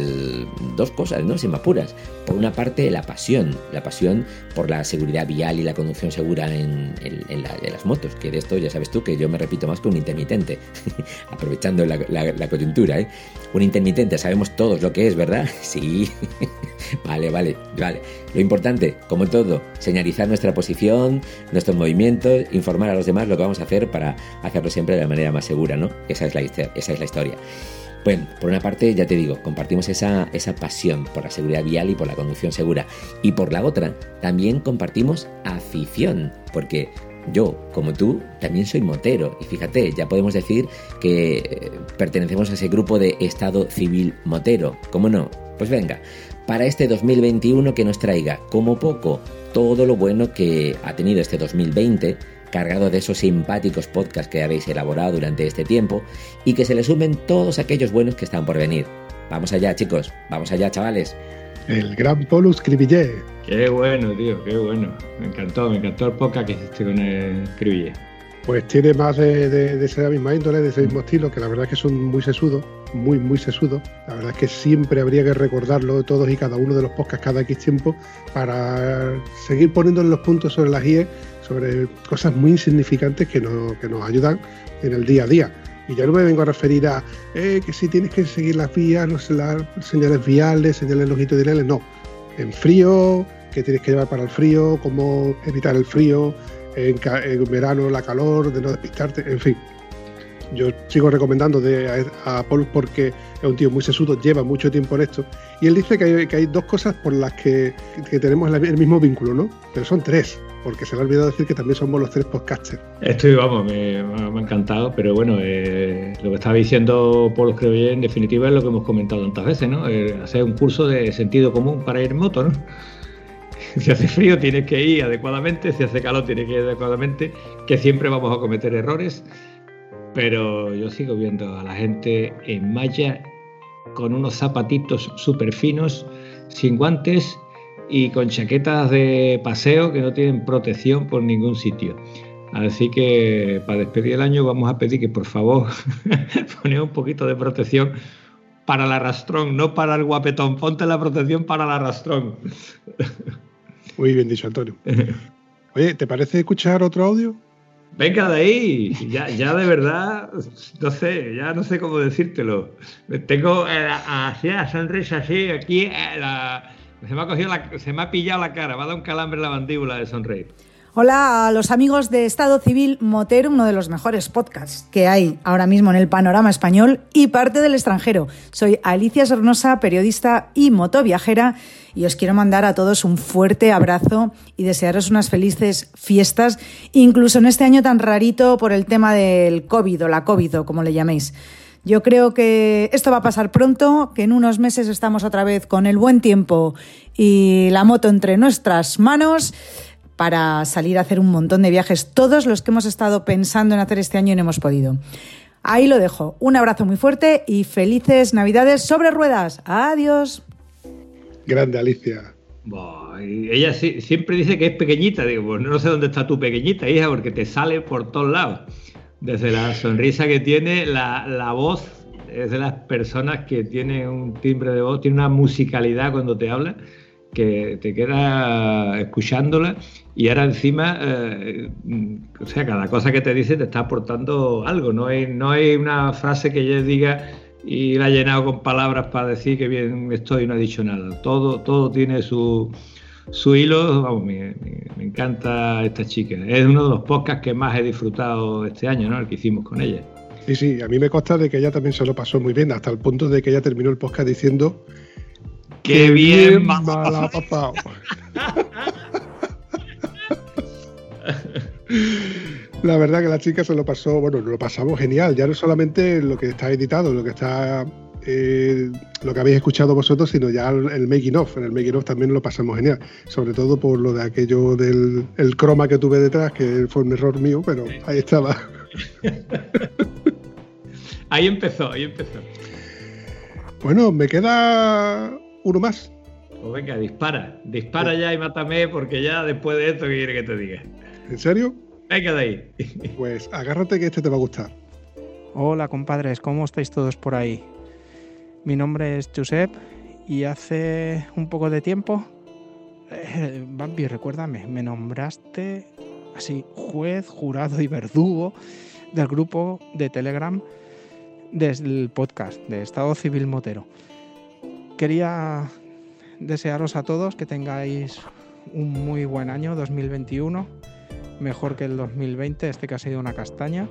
dos cosas, ¿no? Sin más puras. Por una parte, la pasión. La pasión por la seguridad vial y la conducción segura en, en, en, la, en las motos. Que de esto ya sabes tú que yo me repito más que un intermitente. Aprovechando la, la coyuntura, ¿eh? Un intermitente, sabemos todos lo que es, ¿verdad? Sí. vale, vale, vale. Lo importante, como todo, señalizar nuestra posición, nuestros movimientos, informar a los demás lo que vamos a hacer para hacerlo siempre de la manera más segura, ¿no? Esa es la, esa es la historia. Bueno, por una parte, ya te digo, compartimos esa, esa pasión por la seguridad vial y por la conducción segura. Y por la otra, también compartimos afición, porque yo, como tú, también soy motero. Y fíjate, ya podemos decir que pertenecemos a ese grupo de Estado Civil Motero. ¿Cómo no? Pues venga, para este 2021 que nos traiga, como poco, todo lo bueno que ha tenido este 2020, cargado de esos simpáticos podcasts que habéis elaborado durante este tiempo, y que se le sumen todos aquellos buenos que están por venir. Vamos allá, chicos, vamos allá, chavales. El gran Polus Cribillé. Qué bueno, tío, qué bueno. Me encantó, me encantó el podcast que hiciste con el Cribillé. Pues tiene más de, de, de esa misma índole, de ese mismo estilo, que la verdad es que son muy sesudos, muy, muy sesudos. La verdad es que siempre habría que recordarlo todos y cada uno de los podcasts cada X tiempo para seguir poniéndole los puntos sobre las IE, sobre cosas muy insignificantes que, no, que nos ayudan en el día a día. Y ya no me vengo a referir a eh, que si tienes que seguir las vías, sé, las señales viales, señales longitudinales, no. En frío, qué tienes que llevar para el frío, cómo evitar el frío, en, verano la calor, de no despistarte, en fin. Yo sigo recomendando de, a, a, Paul porque es un tío muy sesudo, lleva mucho tiempo en esto. Y él dice que hay, que hay dos cosas por las que, que tenemos el mismo vínculo, ¿no? Pero son tres, porque se le ha olvidado decir que también somos los tres podcasters. Estoy, vamos, me, ha encantado, pero bueno, eh, lo que estaba diciendo Paul creo que en definitiva es lo que hemos comentado tantas veces, ¿no? Eh, hacer un curso de sentido común para ir en moto, ¿no? si hace frío tienes que ir adecuadamente, si hace calor tienes que ir adecuadamente, que siempre vamos a cometer errores, pero yo sigo viendo a la gente en malla con unos zapatitos súper finos, sin guantes y con chaquetas de paseo que no tienen protección por ningún sitio. Así que para despedir el año vamos a pedir que por favor ponga un poquito de protección para el arrastrón, no para el guapetón. Ponte la protección para el arrastrón. Muy bien dicho, Antonio. Oye, ¿te parece escuchar otro audio? Venga de ahí, ya, ya de verdad, no sé, ya no sé cómo decírtelo. Tengo eh, así la sonrisa así, aquí eh, la, se, me ha cogido la, se me ha pillado la cara, me ha dado un calambre en la mandíbula de sonreír. Hola a los amigos de Estado Civil Motero, uno de los mejores podcasts que hay ahora mismo en el panorama español y parte del extranjero. Soy Alicia Sornosa, periodista y motoviajera, y os quiero mandar a todos un fuerte abrazo y desearos unas felices fiestas, incluso en este año tan rarito por el tema del COVID o la COVID o como le llaméis. Yo creo que esto va a pasar pronto, que en unos meses estamos otra vez con el buen tiempo y la moto entre nuestras manos para salir a hacer un montón de viajes, todos los que hemos estado pensando en hacer este año y no hemos podido. Ahí lo dejo. Un abrazo muy fuerte y felices Navidades sobre ruedas. Adiós. Grande Alicia. Ella sí- siempre dice que es pequeñita. Digo, pues no sé dónde está tu pequeñita, hija, porque te sale por todos lados. Desde la sonrisa que tiene, la, la voz es de las personas que tiene un timbre de voz, tiene una musicalidad cuando te habla que te queda escuchándola y ahora encima, eh, o sea, cada cosa que te dice te está aportando algo. No hay, no hay una frase que ella diga y la ha llenado con palabras para decir que bien estoy y no ha dicho nada. Todo, todo tiene su, su hilo. Vamos, me, me- me encanta esta chica. Es uno de los podcasts que más he disfrutado este año, ¿no? El que hicimos con ella. Sí, sí, a mí me consta de que ella también se lo pasó muy bien, hasta el punto de que ella terminó el podcast diciendo ¡Qué bien pasado". La verdad que la chica se lo pasó, bueno, lo pasamos genial. Ya no solamente lo que está editado, lo que está, eh, lo que habéis escuchado vosotros, sino ya el, el making of. En el making of también lo pasamos genial. Sobre todo por lo de aquello del el croma que tuve detrás, que fue un error mío, pero ahí estaba. Ahí empezó, ahí empezó. Bueno, me queda uno más. Pues venga, dispara. Dispara ya y mátame porque ya después de esto, ¿qué quiere que te diga? ¿En serio? Venga de ahí. Pues agárrate que este te va a gustar. Hola compadres, ¿cómo estáis todos por ahí? Mi nombre es Josep y hace un poco de tiempo, eh, Bambi, recuérdame, me nombraste así juez, jurado y verdugo del grupo de Telegram del podcast de Estado Civil Motero. Quería desearos a todos que tengáis un muy buen año 2021, mejor que el 2020, este que ha sido una castaña.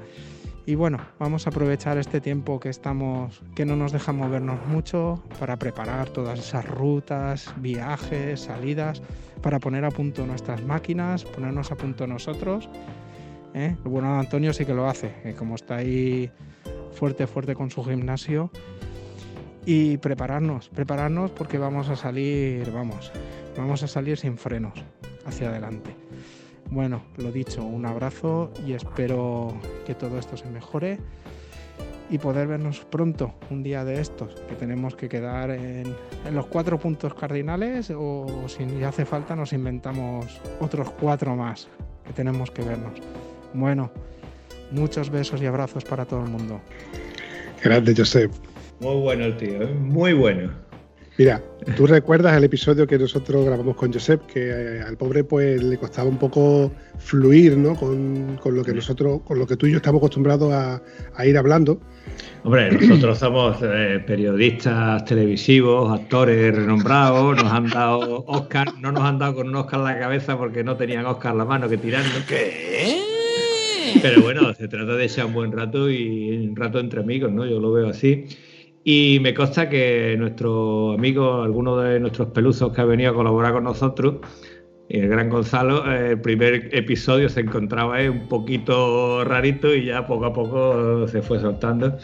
Y bueno, vamos a aprovechar este tiempo que estamos, que no nos deja movernos mucho para preparar todas esas rutas, viajes, salidas, para poner a punto nuestras máquinas, ponernos a punto nosotros. ¿eh? Bueno Antonio sí que lo hace, que como está ahí fuerte, fuerte con su gimnasio. Y prepararnos, prepararnos porque vamos a salir, vamos, vamos a salir sin frenos hacia adelante. Bueno, lo dicho, un abrazo y espero que todo esto se mejore y poder vernos pronto, un día de estos, que tenemos que quedar en, los cuatro puntos cardinales o si hace falta nos inventamos otros cuatro más que tenemos que vernos. Bueno, muchos besos y abrazos para todo el mundo. Grande, Josep. Muy bueno el tío, ¿eh? muy bueno. Mira, tú recuerdas el episodio que nosotros grabamos con Josep, que eh, al pobre pues le costaba un poco fluir, ¿no? Con, con lo que nosotros, con lo que tú y yo estamos acostumbrados a, a ir hablando. Hombre, nosotros somos eh, periodistas televisivos, actores renombrados, nos han dado Oscar, no nos han dado con un Oscar en la cabeza porque no tenían Oscar en la mano que tirando. ¿Qué? Pero bueno, se trata de echar un buen rato y un rato entre amigos, ¿no? Yo lo veo así. Y me consta que nuestro amigo, alguno de nuestros peluzos que ha venido a colaborar con nosotros, el gran Gonzalo, el primer episodio se encontraba un poquito rarito y ya poco a poco se fue soltando.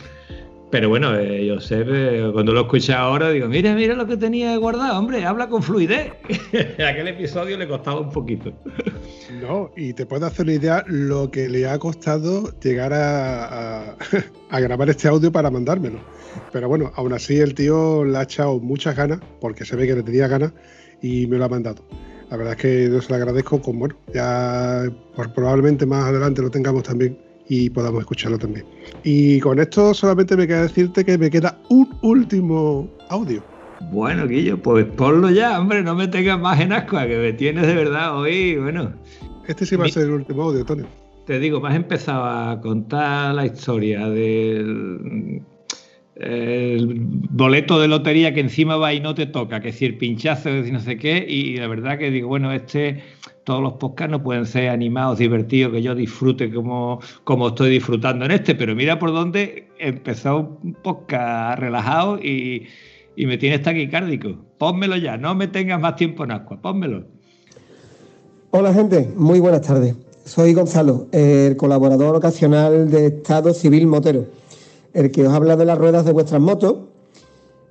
Pero bueno, eh, Josep, eh, cuando lo escuché ahora, digo, mira, mira lo que tenía guardado, hombre, habla con fluidez. Aquel episodio le costaba un poquito. No, y te puedes hacer una idea lo que le ha costado llegar a grabar este audio para mandármelo. Pero bueno, aún así el tío le ha echado muchas ganas, porque se ve que le tenía ganas, y me lo ha mandado. La verdad es que yo se lo agradezco con, bueno, ya por- probablemente más adelante lo tengamos también y podamos escucharlo también. Y con esto solamente me queda decirte que me queda un último audio. Bueno, Guillo, pues ponlo ya, hombre, no me tengas más en ascua, que me tienes de verdad hoy, bueno. Este sí va a ser el último audio, Antonio. Te digo, me has empezado a contar la historia del el boleto de lotería que encima va y no te toca, que es decir, pinchazo, y no sé qué, y la verdad que digo, bueno, este, todos los podcasts no pueden ser animados, divertidos, que yo disfrute como, como estoy disfrutando en este, pero mira por dónde empezó un podcast relajado y, y me tienes taquicárdico. Pónmelo ya, no me tengas más tiempo en agua, pónmelo. Hola gente, muy buenas tardes. Soy Gonzalo, el colaborador ocasional de Estado Civil Motero, el que os habla de las ruedas de vuestras motos,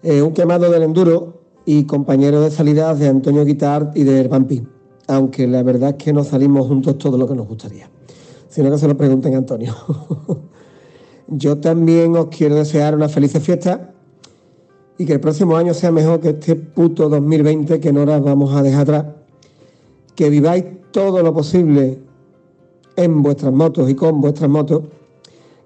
un quemado del enduro y compañero de salidas de Antonio Guitar y de Vampi, aunque la verdad es que no salimos juntos todo lo que nos gustaría, sino que se lo pregunten a Antonio. Yo también os quiero desear una feliz fiesta y que el próximo año sea mejor que este puto 2020 que no nos vamos a dejar atrás. Que viváis todo lo posible en vuestras motos y con vuestras motos.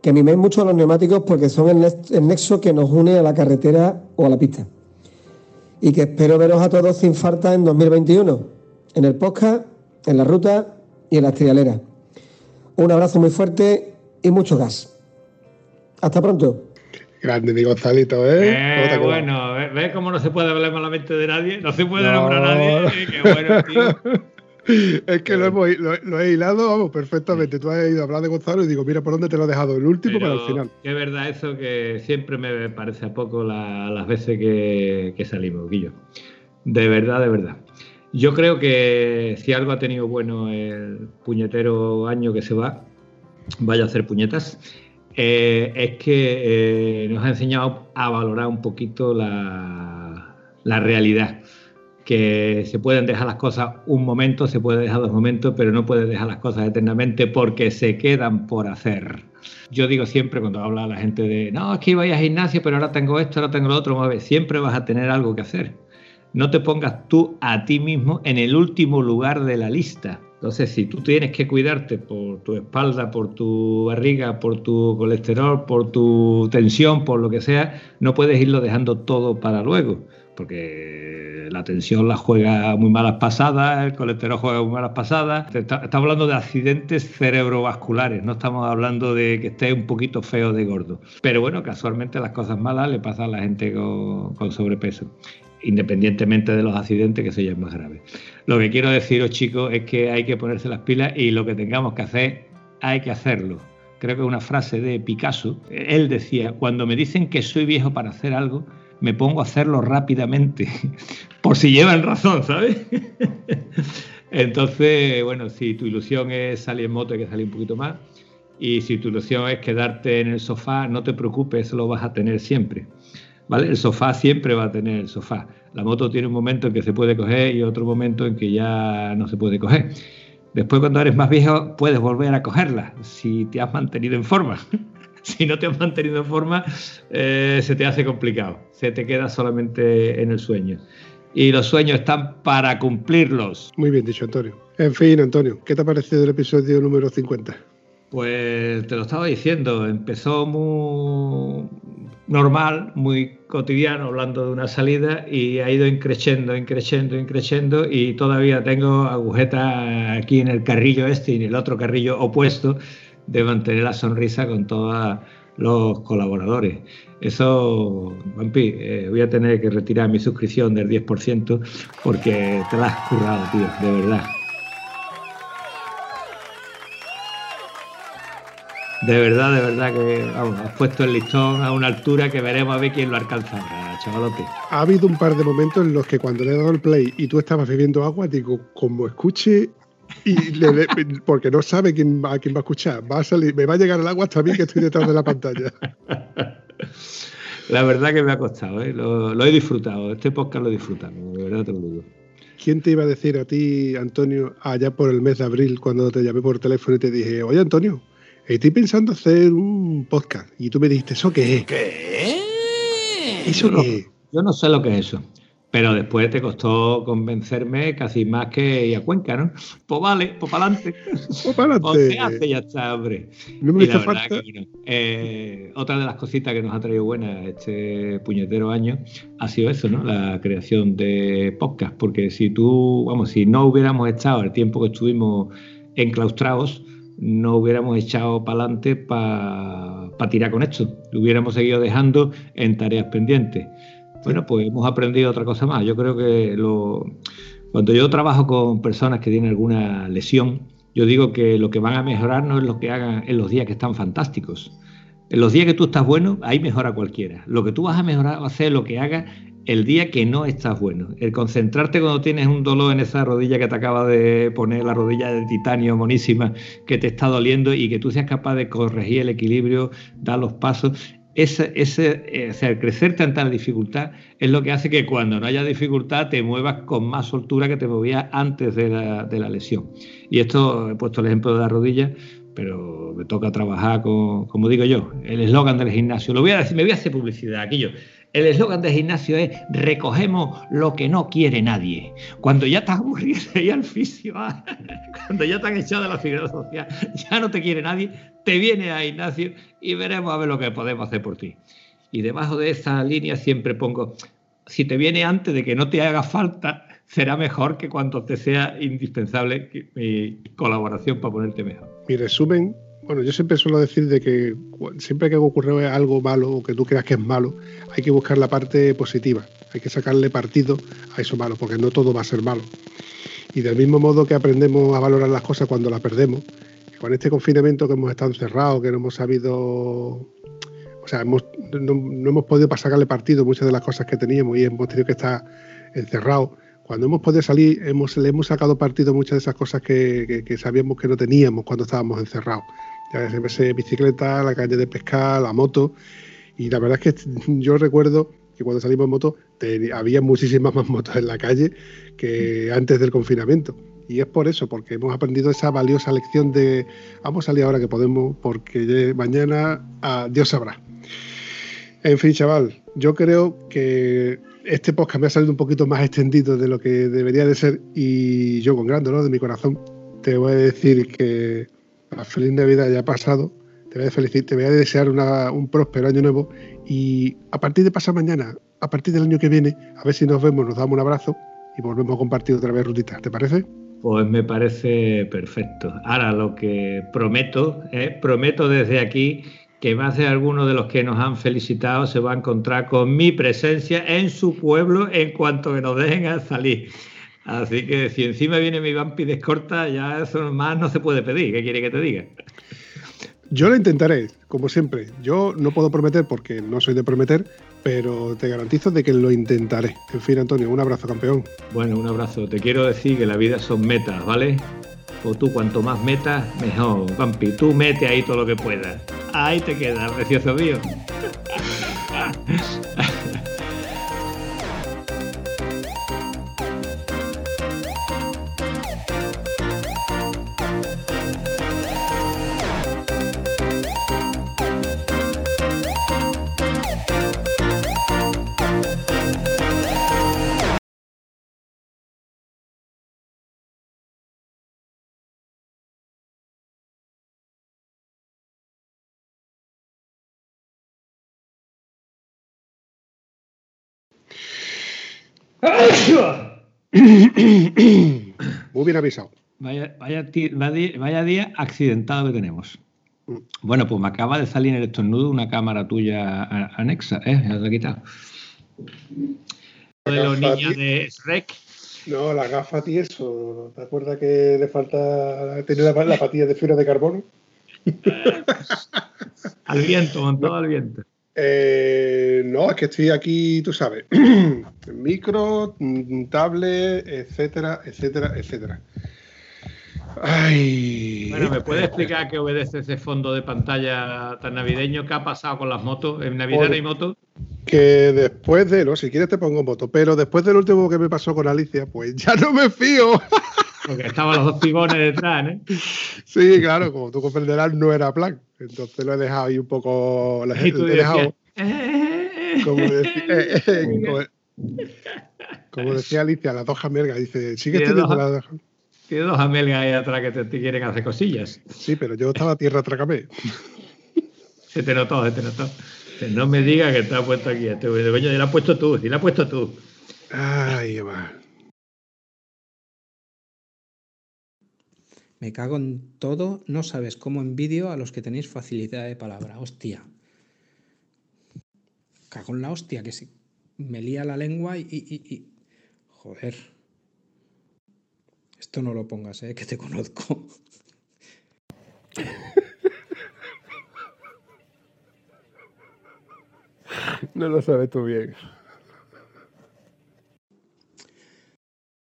Que miméis mucho los neumáticos porque son el, nex- el nexo que nos une a la carretera o a la pista. Y que espero veros a todos sin falta en 2021. En el podcast, en la ruta y en las trialeras. Un abrazo muy fuerte y mucho gas. Hasta pronto. Grande mi Gonzalito, ¿eh? Eh, bueno, ¿ves ves cómo no se puede hablar malamente de nadie? No se puede No. nombrar a nadie. eh, qué bueno, tío. Es que lo, hemos, lo, lo he hilado, vamos, perfectamente. Tú has ido a hablar de Gonzalo y digo, mira por dónde te lo he dejado, el último para el final. es verdad eso que siempre me parece a poco la- las veces que, que salimos, Guillo. De verdad, de verdad. Yo creo que si algo ha tenido bueno el puñetero año que se va, vaya a hacer puñetas, eh, es que eh, nos ha enseñado a valorar un poquito la, la realidad. Que se pueden dejar las cosas un momento, se puede dejar dos momentos, pero no puedes dejar las cosas eternamente porque se quedan por hacer. Yo digo siempre cuando habla la gente de, no, es que iba a al gimnasio, pero ahora tengo esto, ahora tengo lo otro, mueve", siempre vas a tener algo que hacer. No te pongas tú a ti mismo en el último lugar de la lista. Entonces, si tú tienes que cuidarte por tu espalda, por tu barriga, por tu colesterol, por tu tensión, por lo que sea, no puedes irlo dejando todo para luego, porque la tensión la juega muy malas pasadas, el colesterol juega muy malas pasadas. Estamos hablando de accidentes cerebrovasculares, no estamos hablando de que esté un poquito feo de gordo. Pero bueno, casualmente las cosas malas le pasan a la gente con, sobrepeso independientemente de los accidentes que se es más grave. Lo que quiero deciros, chicos, es que hay que ponerse las pilas y lo que tengamos que hacer, hay que hacerlo. Creo que es una frase de Picasso. Él decía, cuando me dicen que soy viejo para hacer algo, me pongo a hacerlo rápidamente, por si llevan razón, ¿sabes? Entonces, bueno, si tu ilusión es salir en moto, hay que salir un poquito más. Y si tu ilusión es quedarte en el sofá, no te preocupes, eso lo vas a tener siempre. ¿Vale? El sofá siempre va a tener el sofá. La moto tiene un momento en que se puede coger y otro momento en que ya no se puede coger. Después, cuando eres más viejo, puedes volver a cogerla si te has mantenido en forma. si no te has mantenido en forma, eh, se te hace complicado. Se te queda solamente en el sueño. Y los sueños están para cumplirlos. Muy bien dicho, Antonio. En fin, Antonio, ¿qué te ha parecido el episodio número 50? Pues te lo estaba diciendo, empezó muy normal, muy cotidiano, hablando de una salida y ha ido increciendo, increciendo, increciendo y todavía tengo agujetas aquí en el carrillo este y en el otro carrillo opuesto de mantener la sonrisa con todos los colaboradores. Eso, Vampi, eh, voy a tener que retirar mi suscripción del 10% porque te la has currado, tío, de verdad. De verdad, de verdad que vamos, has puesto el listón a una altura que veremos a ver quién lo alcanza ahora, chavalote. Ha habido un par de momentos en los que cuando le he dado el play y tú estabas bebiendo agua, digo, como escuche, y le- le- porque no sabe quién a quién va a escuchar, va a salir, me va a llegar el agua hasta a mí que estoy detrás de la pantalla. La verdad que me ha costado, ¿eh? lo, lo he disfrutado, este podcast lo he disfrutado, de verdad te lo digo. ¿Quién te iba a decir a ti, Antonio, allá por el mes de abril, cuando te llamé por teléfono y te dije, oye, Antonio, estoy pensando hacer un podcast? Y tú me dijiste, ¿eso qué es? ¿Qué? ¿Eso yo, no, qué es? yo no sé lo que es eso, pero después te costó convencerme casi más que ir a Cuenca, ¿no? Pues vale, pues para adelante. Pues para se hace, ya está, hombre. No me Y la hizo verdad falta. que, bueno, eh, otra de las cositas que nos ha traído buena este puñetero año ha sido eso, ¿no? La creación de podcast. Porque si tú, vamos, si no hubiéramos estado el tiempo que estuvimos enclaustrados, no hubiéramos echado para adelante para tirar con esto. Lo hubiéramos seguido dejando en tareas pendientes. Bueno, pues hemos aprendido otra cosa más. Yo creo que lo, cuando yo trabajo con personas que tienen alguna lesión, yo digo que lo que van a mejorar no es lo que hagan en los días que están fantásticos. En los días que tú estás bueno, ahí mejora cualquiera. Lo que tú vas a mejorar va a ser lo que hagas el día que no estás bueno. El concentrarte cuando tienes un dolor en esa rodilla que te acaba de poner la rodilla de titanio monísima que te está doliendo y que tú seas capaz de corregir el equilibrio, dar los pasos. Ese, ese, eh, o sea, el crecer tanta dificultad es lo que hace que cuando no haya dificultad te muevas con más soltura que te movías antes de la, de la lesión. Y esto he puesto el ejemplo de la rodilla, pero me toca trabajar con, como digo yo, el eslogan del gimnasio. Lo voy a decir, me voy a hacer publicidad, aquí yo. El eslogan de gimnasio es recogemos lo que no quiere nadie. Cuando ya estás aburrido y al fisio, ah, cuando ya han echado de la figura social, ya no te quiere nadie, te viene a gimnasio y veremos a ver lo que podemos hacer por ti. Y debajo de esa línea siempre pongo, si te viene antes de que no te haga falta, será mejor que cuando te sea indispensable mi colaboración para ponerte mejor. Mi resumen, bueno, yo siempre suelo decir de que siempre que ocurre algo malo o que tú creas que es malo, hay que buscar la parte positiva, hay que sacarle partido a eso malo, porque no todo va a ser malo. Y del mismo modo que aprendemos a valorar las cosas cuando las perdemos, con este confinamiento que hemos estado encerrados, que no hemos sabido o sea, no, hemos podido sacarle partido muchas de las cosas que teníamos y hemos tenido que estar encerrados cuando hemos podido salir, hemos, le hemos sacado partido muchas de esas cosas que, sabíamos que no teníamos cuando estábamos encerrados. Ya sea bicicleta, la calle de pescar, la moto. Y la verdad es que yo recuerdo que cuando salimos en moto había muchísimas más motos en la calle que antes del confinamiento. Y es por eso, porque hemos aprendido esa valiosa lección de vamos a salir ahora que podemos, porque mañana ah, Dios sabrá. En fin, chaval, yo creo que este podcast me ha salido un poquito más extendido de lo que debería de ser y yo con gran dolor de mi corazón te voy a decir que la feliz Navidad ya ha pasado, te voy a felicitar, te voy a desear un próspero año nuevo y a partir de pasado mañana, a partir del año que viene, a ver si nos vemos, nos damos un abrazo y volvemos a compartir otra vez rutita, ¿te parece? Pues me parece perfecto. Ahora lo que prometo, eh, prometo desde aquí que más de alguno de los que nos han felicitado se va a encontrar con mi presencia en su pueblo en cuanto que nos dejen salir. Así que si encima viene mi vampi de escorta, ya eso más no se puede pedir. ¿Qué quiere que te diga? Yo lo intentaré, como siempre. Yo no puedo prometer porque no soy de prometer, pero te garantizo de que lo intentaré. En fin, Antonio, un abrazo, campeón. Bueno, un abrazo. Te quiero decir que la vida son metas, ¿vale? O tú cuanto más metas, mejor. Vampi, tú mete ahí todo lo que puedas. Ahí te queda, precioso mío. Muy bien avisado. Vaya, vaya, día accidentado que tenemos. Bueno, pues me acaba de salir en el estornudo una cámara tuya anexa, ¿eh? Ya te he quitado. De los niños de Shrek. No, la gafa tieso. ¿Te acuerdas que le falta tener la, patilla de fibra de carbono? al viento, montado al viento. Eh, no, es que estoy aquí, tú sabes, micro, tablet, etcétera, etcétera, etcétera. Ay, bueno, ¿me puede explicar qué obedece ese fondo de pantalla tan navideño? ¿Qué ha pasado con las motos? ¿En Navidad hay motos? Que después de, no, si quieres te pongo moto, pero después del último que me pasó con Alicia, pues ya no me fío. Porque estaban los dos pibones detrás, ¿eh? Sí, claro, como tú comprenderás, no era plan. Entonces lo he dejado ahí un poco. Lo he, dejado. Como decía, eh, eh, como, decía Alicia, las dos jamelgas, dice, sigue teniendo las dos Tiene dos jamelgas ahí atrás que te, quieren hacer cosillas. Sí, pero yo estaba tierra trácame. Se te notó, se te notó. No me digas que te ha puesto aquí. Este, coño, la has puesto tú, y la has puesto tú. Ay, va. Me cago en todo, no sabes cómo envidio a los que tenéis facilidad de palabra. Hostia. Cago en la hostia, que se me lía la lengua y, y, Joder. Esto no lo pongas, ¿eh? Que te conozco. No lo sabes tú bien.